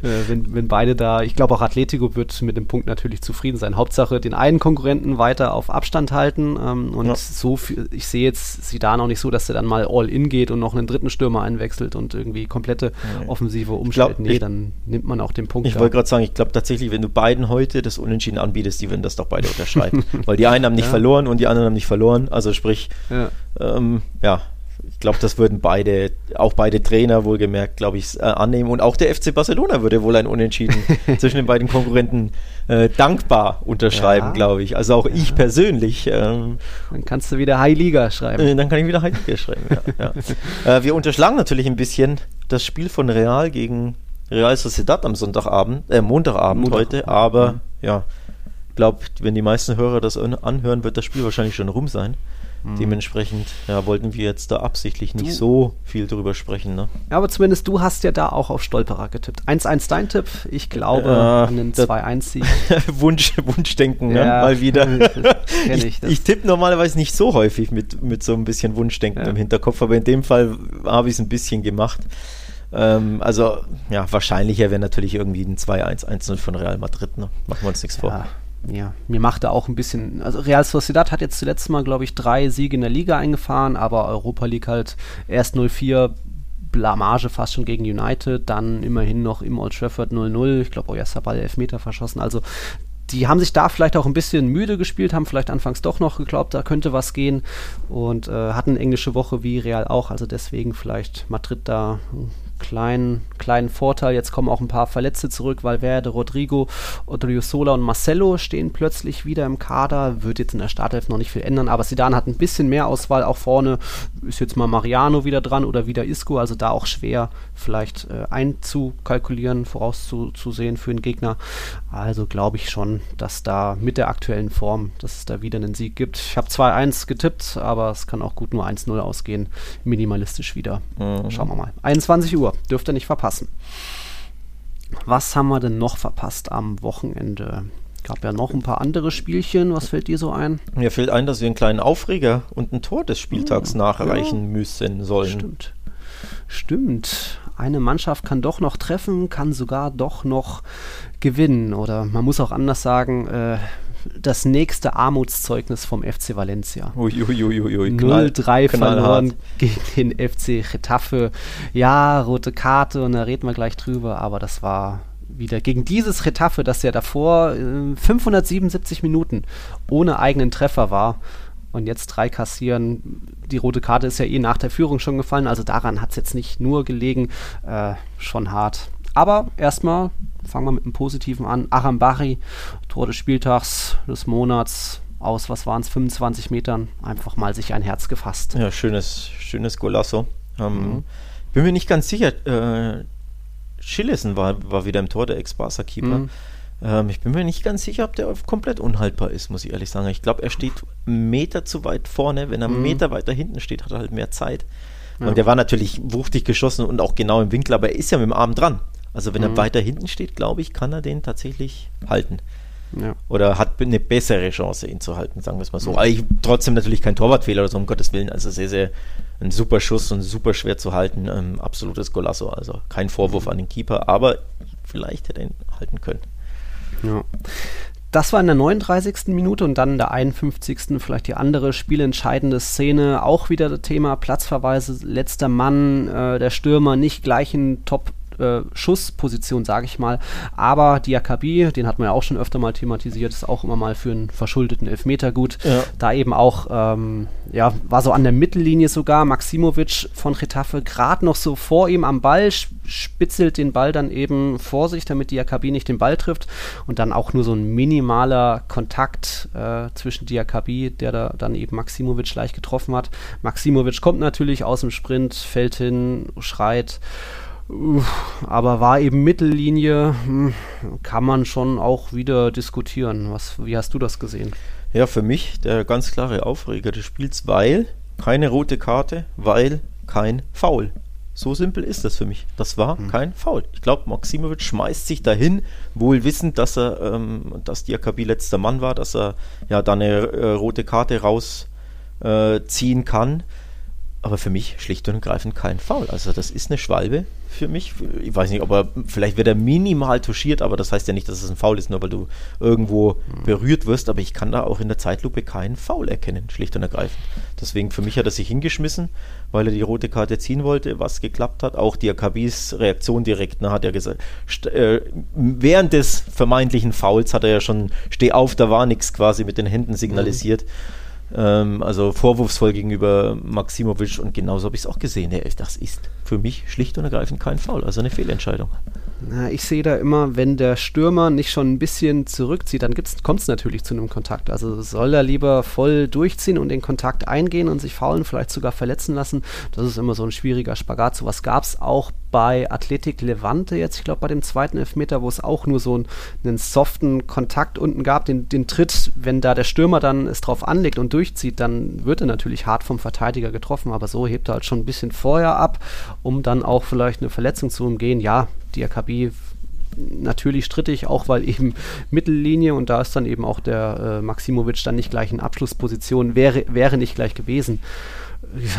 Äh, wenn, wenn beide da, ich glaube auch Atletico wird mit dem Punkt natürlich zufrieden sein. Hauptsache den einen Konkurrenten weiter auf Abstand halten ähm, und ja. so, viel, ich sehe jetzt sie da noch nicht so, dass er dann mal All-In geht und noch einen dritten Stürmer einwechselt und irgendwie komplette Offensive umstellt. Glaub, nee, ich, dann nimmt man auch den Punkt. Ich wollte gerade sagen, ich glaube tatsächlich, wenn du beiden heute das Unentschieden anbietest, die würden das doch beide [laughs] unterschreiben. Weil die einen haben nicht ja. verloren und die anderen haben nicht verloren. Also sprich, ja ähm, ja, ich glaube, das würden beide, auch beide Trainer wohlgemerkt, glaube ich, äh, annehmen. Und auch der FC Barcelona würde wohl ein Unentschieden [laughs] zwischen den beiden Konkurrenten äh, dankbar unterschreiben, ja. glaube ich. Also auch ja. ich persönlich. Ähm, dann kannst du wieder High Liga schreiben. Äh, dann kann ich wieder High Liga schreiben, ja. [laughs] äh, wir unterschlagen natürlich ein bisschen das Spiel von Real gegen Real Sociedad am Sonntagabend, äh, Montagabend Montag. heute, aber mhm. ja, ich glaube, wenn die meisten Hörer das anhören, wird das Spiel wahrscheinlich schon rum sein. Mhm. Dementsprechend ja, wollten wir jetzt da absichtlich nicht du. so viel drüber sprechen. Ne? Ja, aber zumindest du hast ja da auch auf Stolperer getippt. 1-1 dein Tipp. Ich glaube äh, an den 2-1-Sieg. [laughs] Wunsch, Wunschdenken, ne? ja, ne? mal wieder. [laughs] [laughs] ich, ich, ich tippe normalerweise nicht so häufig mit, mit so ein bisschen Wunschdenken ja. im Hinterkopf, aber in dem Fall habe ich es ein bisschen gemacht. Ähm, also, ja, wahrscheinlicher wäre natürlich irgendwie ein 2-1-1-0 von Real Madrid. Ne? Machen wir uns nichts vor ja, mir machte auch ein bisschen, also Real Sociedad hat jetzt zuletzt mal, glaube ich, drei Siege in der Liga eingefahren, aber Europa League halt erst 0-4, Blamage fast schon gegen United, dann immerhin noch im Old Trafford 0-0, ich glaube, Oyarzabal Elfmeter verschossen, also die haben sich da vielleicht auch ein bisschen müde gespielt, haben vielleicht anfangs doch noch geglaubt, da könnte was gehen und äh, hatten eine englische Woche wie Real auch, also deswegen vielleicht Madrid da kleinen, kleinen Vorteil. Jetzt kommen auch ein paar Verletzte zurück. Valverde, Rodrigo, Odriozola und Marcelo stehen plötzlich wieder im Kader. Wird jetzt in der Startelf noch nicht viel ändern, aber Sidan hat ein bisschen mehr Auswahl. Auch vorne ist jetzt mal Mariano wieder dran oder wieder Isco. Also da auch schwer vielleicht äh, einzukalkulieren, vorauszusehen für den Gegner. Also glaube ich schon, dass da mit der aktuellen Form, dass es da wieder einen Sieg gibt. Ich habe 2-1 getippt, aber es kann auch gut nur 1-0 ausgehen. Minimalistisch wieder. Mhm. Schauen wir mal. 21 Uhr. Uhr. Dürft ihr nicht verpassen. Was haben wir denn noch verpasst am Wochenende? Gab ja noch ein paar andere Spielchen. Was fällt dir so ein? Mir fällt ein, dass wir einen kleinen Aufreger und ein Tor des Spieltags oh, nachreichen ja. müssen sollen. Stimmt. Stimmt. Eine Mannschaft kann doch noch treffen, kann sogar doch noch gewinnen. Oder man muss auch anders sagen, äh, das nächste Armutszeugnis vom FC Valencia. 0-3 verloren gegen den FC Getafe. Ja, rote Karte und da reden wir gleich drüber, aber das war wieder gegen dieses Getafe, das ja davor äh, 577 Minuten ohne eigenen Treffer war. Und jetzt drei kassieren. Die rote Karte ist ja eh nach der Führung schon gefallen, also daran hat es jetzt nicht nur gelegen. Äh, schon hart. Aber erstmal fangen wir mit einem Positiven an. Arambari, Tor des Spieltags, des Monats, aus, was waren es, 25 Metern, einfach mal sich ein Herz gefasst. Ja, schönes, schönes Golasso. Ähm, mhm. Bin mir nicht ganz sicher, äh, Schillesen war, war wieder im Tor, der Ex-Barca-Keeper. Mhm. Ähm, ich bin mir nicht ganz sicher, ob der komplett unhaltbar ist, muss ich ehrlich sagen. Ich glaube, er steht einen Meter zu weit vorne. Wenn er einen mhm. Meter weiter hinten steht, hat er halt mehr Zeit. Ja. Und der war natürlich wuchtig geschossen und auch genau im Winkel, aber er ist ja mit dem Arm dran. Also wenn mhm. er weiter hinten steht, glaube ich, kann er den tatsächlich halten. Ja. Oder hat eine bessere Chance, ihn zu halten, sagen wir es mal so. Mhm. Trotzdem natürlich kein Torwartfehler oder so, um Gottes Willen. Also sehr, sehr ein super Schuss und super schwer zu halten. Ähm, absolutes Golasso. Also kein Vorwurf mhm. an den Keeper, aber vielleicht hätte er ihn halten können. Ja. Das war in der 39. Minute und dann in der 51. vielleicht die andere spielentscheidende Szene. Auch wieder das Thema Platzverweise, letzter Mann, äh, der Stürmer nicht gleich in Top Abschussposition, sage ich mal. Aber Diakabi, den hat man ja auch schon öfter mal thematisiert, ist auch immer mal für einen verschuldeten Elfmeter gut. Ja. Da eben auch, ähm, ja, war so an der Mittellinie sogar. Maximovic von Getafe gerade noch so vor ihm am Ball, spitzelt den Ball dann eben vor sich, damit Diakabi nicht den Ball trifft. Und dann auch nur so ein minimaler Kontakt äh, zwischen Diakabi, der da dann eben Maximovic leicht getroffen hat. Maximovic kommt natürlich aus dem Sprint, fällt hin, schreit. Aber war eben Mittellinie, hm, kann man schon auch wieder diskutieren. Was, wie hast du das gesehen? Ja, für mich der ganz klare Aufreger des Spiels, weil keine rote Karte, weil kein Foul. So simpel ist das für mich. Das war hm. kein Foul. Ich glaube, Maximovic schmeißt sich dahin, wohl wissend, dass er, ähm, dass Diakabi letzter Mann war, dass er ja da eine äh, rote Karte rausziehen äh, kann. Aber für mich schlicht und ergreifend kein Foul. Also das ist eine Schwalbe für mich. Ich weiß nicht, ob er, vielleicht wird er minimal touchiert, aber das heißt ja nicht, dass es ein Foul ist, nur weil du irgendwo mhm. berührt wirst. Aber ich kann da auch in der Zeitlupe keinen Foul erkennen, schlicht und ergreifend. Deswegen für mich hat er sich hingeschmissen, weil er die rote Karte ziehen wollte, was geklappt hat. Auch die Akabis Reaktion direkt, ne, hat er gesagt, äh, während des vermeintlichen Fouls hat er ja schon, steh auf, da war nichts quasi mit den Händen signalisiert. Mhm. Ähm, also vorwurfsvoll gegenüber Maximovic und genauso habe ich es auch gesehen. das ist für mich schlicht und ergreifend kein Foul, also eine Fehlentscheidung. Na, ich sehe da immer, wenn der Stürmer nicht schon ein bisschen zurückzieht, dann kommt es natürlich zu einem Kontakt. Also soll er lieber voll durchziehen und den Kontakt eingehen und sich faulen, vielleicht sogar verletzen lassen. Das ist immer so ein schwieriger Spagat. Sowas gab es auch bei Athletic Levante jetzt, ich glaube bei dem zweiten Elfmeter, wo es auch nur so einen, einen soften Kontakt unten gab, den, den Tritt, wenn da der Stürmer dann es drauf anlegt und durchzieht, dann wird er natürlich hart vom Verteidiger getroffen, aber so hebt er halt schon ein bisschen vorher ab, um dann auch vielleicht eine Verletzung zu umgehen. Ja, Diakabi natürlich strittig, auch weil eben Mittellinie und da ist dann eben auch der äh, Maximovic dann nicht gleich in Abschlussposition, wäre, wäre nicht gleich gewesen.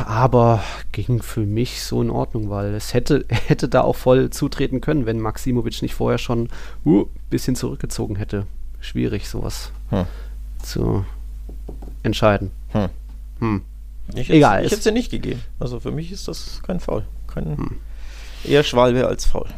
Aber ging für mich so in Ordnung, weil es hätte, [laughs] hätte da auch voll zutreten können, wenn Maximovic nicht vorher schon ein uh, bisschen zurückgezogen hätte. Schwierig, sowas hm. zu entscheiden. Hm. Hm. Ich Egal. Ich hätte es ja nicht gegeben. Also für mich ist das kein Foul. Kein, hm. Eher Schwalbe als Foul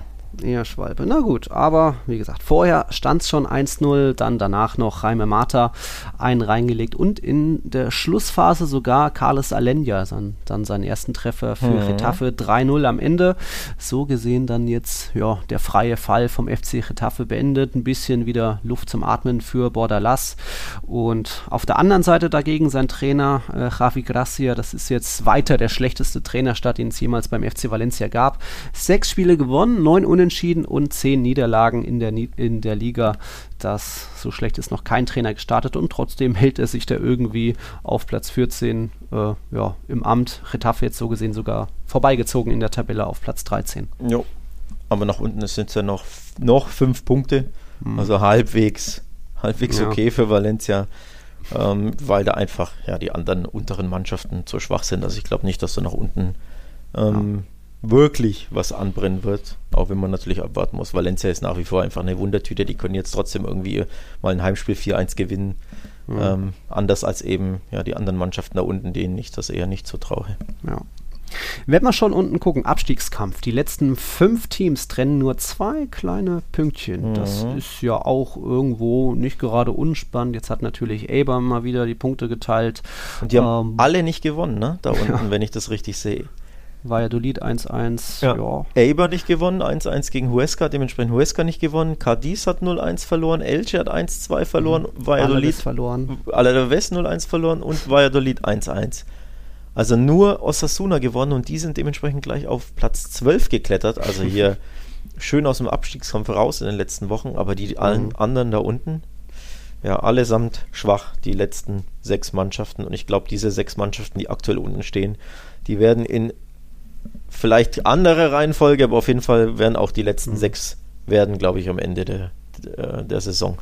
eher Schwalbe. Na gut, aber wie gesagt, vorher stand es schon 1-0, dann danach noch Jaime Mata einen reingelegt und in der Schlussphase sogar Carlos Alenya dann, dann seinen ersten Treffer für mhm. Getafe 3-0 am Ende. So gesehen dann jetzt ja, der freie Fall vom FC Getafe beendet. Ein bisschen wieder Luft zum Atmen für Bordalas. Und auf der anderen Seite dagegen sein Trainer äh, Javi Gracia, das ist jetzt weiter der schlechteste Trainerstart, den es jemals beim FC Valencia gab. Sechs Spiele gewonnen, neun Unentschieden Unentschieden und zehn Niederlagen in der, in der Liga. Das so schlecht ist noch kein Trainer gestartet und trotzdem hält er sich da irgendwie auf Platz 14 äh, ja, im Amt. Retafe jetzt so gesehen sogar vorbeigezogen in der Tabelle auf Platz 13. Jo. Aber nach unten sind es ja noch, noch fünf Punkte. Mhm. Also halbwegs, halbwegs ja. okay für Valencia. Ähm, weil da einfach ja die anderen unteren Mannschaften zu schwach sind. Also ich glaube nicht, dass du nach unten ähm, wirklich was anbrennen wird, auch wenn man natürlich abwarten muss. Valencia ist nach wie vor einfach eine Wundertüte, die können jetzt trotzdem irgendwie mal ein Heimspiel 4-1 gewinnen. Mhm. Ähm, anders als eben ja, die anderen Mannschaften da unten, denen ich das eher nicht so traue. Ja. Wenn wir schon unten gucken, Abstiegskampf. Die letzten fünf Teams trennen nur zwei kleine Pünktchen. Mhm. Das ist ja auch irgendwo nicht gerade unspannend. Jetzt hat natürlich Eber mal wieder die Punkte geteilt. Und die ähm, haben alle nicht gewonnen, ne? Da [laughs] unten, ja. wenn ich das richtig sehe. Valladolid 1-1. Ja. ja. Eibar nicht gewonnen, 1-1 gegen Huesca, dementsprechend Huesca nicht gewonnen. Cadiz hat 0-1 verloren, Elche hat 1-2 verloren, mhm. Valladolid verloren. Alaves 0-1 verloren und Valladolid 1-1. Also nur Osasuna gewonnen und die sind dementsprechend gleich auf Platz 12 geklettert. Also hier [laughs] schön aus dem Abstiegskampf raus in den letzten Wochen, aber die allen mhm. anderen da unten, ja, allesamt schwach, die letzten sechs Mannschaften. Und ich glaube, diese sechs Mannschaften, die aktuell unten stehen, die werden in vielleicht andere Reihenfolge, aber auf jeden Fall werden auch die letzten mhm. sechs werden, glaube ich, am Ende der, der, der Saison.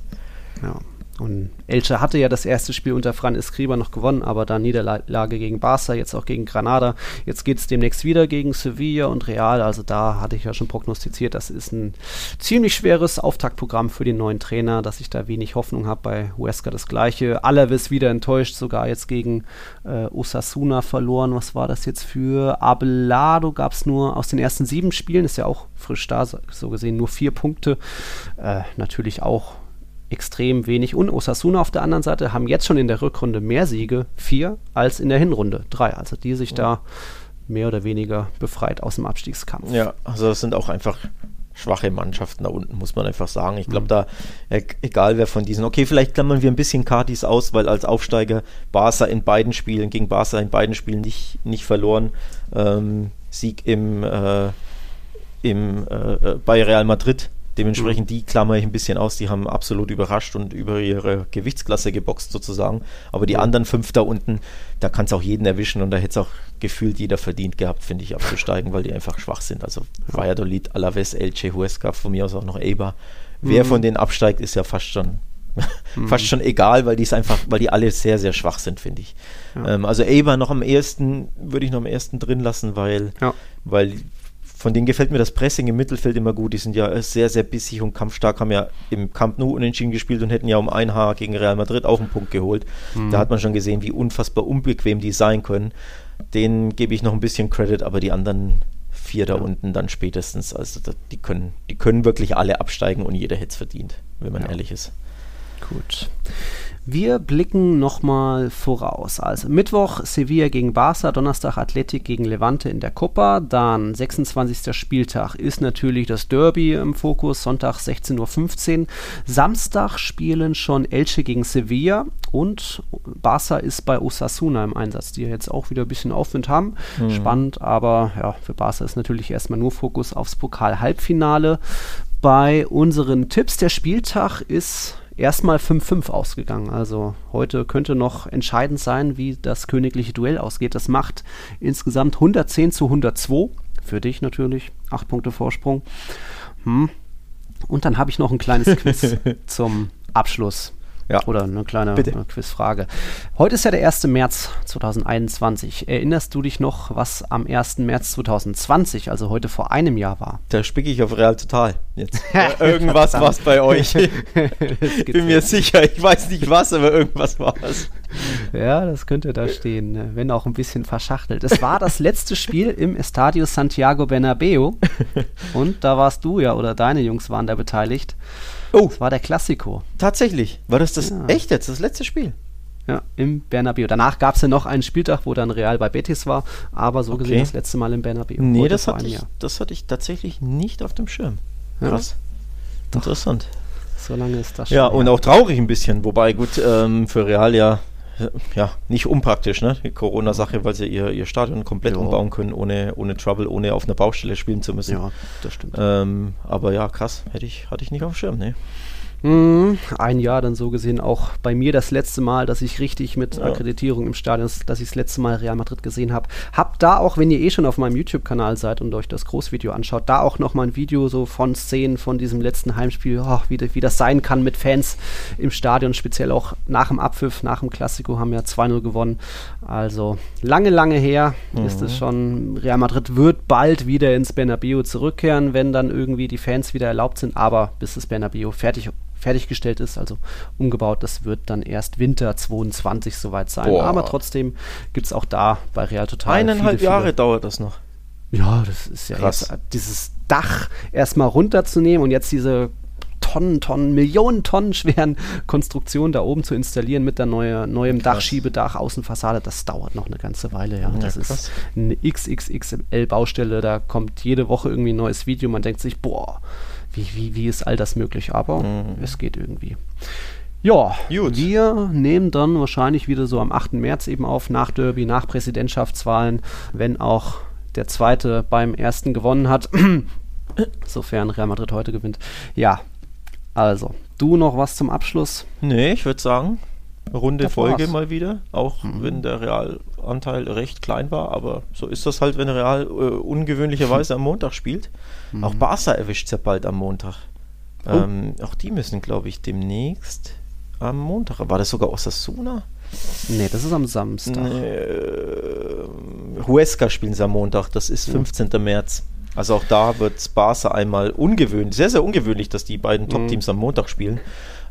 Ja. Und Elche hatte ja das erste Spiel unter Fran Escriba noch gewonnen, aber dann Niederlage gegen Barca, jetzt auch gegen Granada. Jetzt geht es demnächst wieder gegen Sevilla und Real. Also da hatte ich ja schon prognostiziert, das ist ein ziemlich schweres Auftaktprogramm für den neuen Trainer, dass ich da wenig Hoffnung habe. Bei Huesca das gleiche. Alaves wieder enttäuscht, sogar jetzt gegen äh, Osasuna verloren. Was war das jetzt für Abelado? Gab es nur aus den ersten sieben Spielen, ist ja auch frisch da, so gesehen nur vier Punkte. Äh, natürlich auch extrem wenig. Und Osasuna auf der anderen Seite haben jetzt schon in der Rückrunde mehr Siege, vier, als in der Hinrunde, drei. Also die sich ja. da mehr oder weniger befreit aus dem Abstiegskampf. Ja, also das sind auch einfach schwache Mannschaften da unten, muss man einfach sagen. Ich glaube, mhm. da, e-, egal wer von diesen, okay, vielleicht klammern wir ein bisschen Cardis aus, weil als Aufsteiger Barca in beiden Spielen, gegen Barca in beiden Spielen nicht, nicht verloren. Ähm, Sieg im, äh, im, äh, äh bei Real Madrid Dementsprechend mhm. die klammer ich ein bisschen aus. Die haben absolut überrascht und über ihre Gewichtsklasse geboxt sozusagen. Aber die mhm. anderen fünf da unten, da kann es auch jeden erwischen und da hätte es auch gefühlt jeder verdient gehabt, finde ich, abzusteigen, weil die einfach schwach sind. Also. Valladolid, Alaves, Elche, Huesca, von mir aus auch noch Eibar. Mhm. Wer von denen absteigt, ist ja fast schon [laughs] fast schon egal, weil die es einfach, weil die alle sehr, sehr schwach sind, finde ich. Ja. Ähm, also Eibar noch am ersten, würde ich noch am ersten drin lassen, weil, ja. weil von denen gefällt mir das Pressing im Mittelfeld immer gut. Die sind ja sehr, sehr bissig und kampfstark, haben ja im Camp Nou unentschieden gespielt und hätten ja um ein Haar gegen Real Madrid auch einen Punkt geholt. Mhm. Da hat man schon gesehen, wie unfassbar unbequem die sein können. Denen gebe ich noch ein bisschen Credit, aber die anderen vier da ja. unten dann spätestens, also die können, die können wirklich alle absteigen und jeder hätte es verdient, wenn man ja. ehrlich ist. Gut. Wir blicken nochmal voraus. Also Mittwoch Sevilla gegen Barca, Donnerstag Athletik gegen Levante in der Copa, dann 26. Spieltag ist natürlich das Derby im Fokus, Sonntag 16.15 Uhr. Samstag spielen schon Elche gegen Sevilla und Barca ist bei Osasuna im Einsatz, die ja jetzt auch wieder ein bisschen Aufwind haben. Mhm. Spannend, aber ja, für Barca ist natürlich erstmal nur Fokus aufs Pokal-Halbfinale. Bei unseren Tipps der Spieltag ist erstmal 5-5 ausgegangen. Also heute könnte noch entscheidend sein, wie das königliche Duell ausgeht. Das macht insgesamt 110 zu 102. Für dich natürlich. 8 Punkte Vorsprung. Hm. Und dann habe ich noch ein kleines Quiz [laughs] zum Abschluss. Ja. Oder eine kleine Bitte. Quizfrage. Heute ist ja der 1. März 2021. Erinnerst du dich noch, was am 1. März 2020, also heute vor einem Jahr war? Da spicke ich auf Real Total jetzt. [laughs] irgendwas war es bei euch. [laughs] Bin mir sicher, ich weiß nicht was, aber irgendwas war es. Ja, das könnte da stehen, ne? wenn auch ein bisschen verschachtelt. Es war das letzte Spiel im Estadio Santiago Bernabeo [laughs] und da warst du ja oder deine Jungs waren da beteiligt. Oh. Das war der Klassiko. Tatsächlich. War das das ja. echt jetzt, das letzte Spiel? Ja, im Bernabeu. Danach gab es ja noch einen Spieltag, wo dann Real bei Betis war, aber so okay. gesehen das letzte Mal im Bernabeu. Nee, das hatte, ich, das hatte ich tatsächlich nicht auf dem Schirm. Krass. Ja. Interessant. So lange ist das schon. Ja, und auch traurig ein bisschen, wobei gut, ähm, für Real ja ja, nicht unpraktisch, ne? Die Corona-Sache, weil sie ihr, ihr Stadion komplett ja. umbauen können, ohne, ohne Trouble, ohne auf einer Baustelle spielen zu müssen. Ja, das stimmt. Ähm, aber ja, krass, hätte ich, hatte ich nicht auf dem Schirm, ne? Mm, ein Jahr dann so gesehen auch bei mir das letzte Mal, dass ich richtig mit ja. Akkreditierung im Stadion, dass ich das letzte Mal Real Madrid gesehen habe. Hab da auch, wenn ihr eh schon auf meinem YouTube-Kanal seid und euch das Großvideo anschaut, da auch nochmal ein Video so von Szenen von diesem letzten Heimspiel, oh, wie, wie das sein kann mit Fans im Stadion, speziell auch nach dem Abpfiff, nach dem Klassiko haben ja 2-0 gewonnen. Also lange, lange her mhm. ist es schon. Real Madrid wird bald wieder ins Bernabeu zurückkehren, wenn dann irgendwie die Fans wieder erlaubt sind, aber bis das Bernabeu fertig fertiggestellt ist, also umgebaut. Das wird dann erst Winter 22 soweit sein. Boah. Aber trotzdem gibt es auch da bei Real Total. Eineinhalb viele, Jahre viele dauert das noch. Ja, das ist ja Krass. Jetzt, dieses Dach erstmal runterzunehmen und jetzt diese Tonnen, Tonnen, Millionen Tonnen schweren Konstruktionen da oben zu installieren mit der neue, neuem krass. Dach, Schiebedach, Außenfassade, das dauert noch eine ganze Weile. Ja. ja das krass. ist eine XXXL-Baustelle, da kommt jede Woche irgendwie ein neues Video. Man denkt sich, boah, wie, wie, wie ist all das möglich? Aber mhm. es geht irgendwie. Ja, Gut. wir nehmen dann wahrscheinlich wieder so am 8. März eben auf, nach Derby, nach Präsidentschaftswahlen, wenn auch der zweite beim ersten gewonnen hat. [clears throat] Sofern Real Madrid heute gewinnt. Ja, also, du noch was zum Abschluss? Nee, ich würde sagen, runde das Folge war's. mal wieder, auch mhm. wenn der Realanteil recht klein war, aber so ist das halt, wenn Real äh, ungewöhnlicherweise am Montag spielt. Mhm. Auch Barca erwischt es ja bald am Montag. Oh. Ähm, auch die müssen, glaube ich, demnächst am Montag. War das sogar Osasuna? Nee, das ist am Samstag. Nee, Huesca spielen sie am Montag, das ist 15. Mhm. März. Also auch da wird Barca einmal ungewöhnlich, sehr, sehr ungewöhnlich, dass die beiden mhm. Top-Teams am Montag spielen.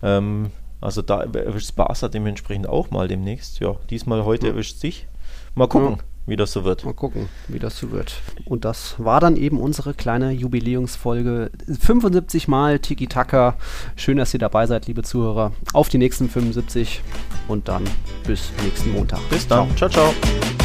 Ähm, also da erwischt Barca dementsprechend auch mal demnächst. Ja, diesmal heute mhm. erwischt sich. Mal gucken. Ja wie das so wird. Mal gucken, wie das so wird. Und das war dann eben unsere kleine Jubiläumsfolge. 75 Mal Tiki Taka. Schön, dass ihr dabei seid, liebe Zuhörer. Auf die nächsten 75 und dann bis nächsten Montag. Bis dann. ciao. ciao. ciao.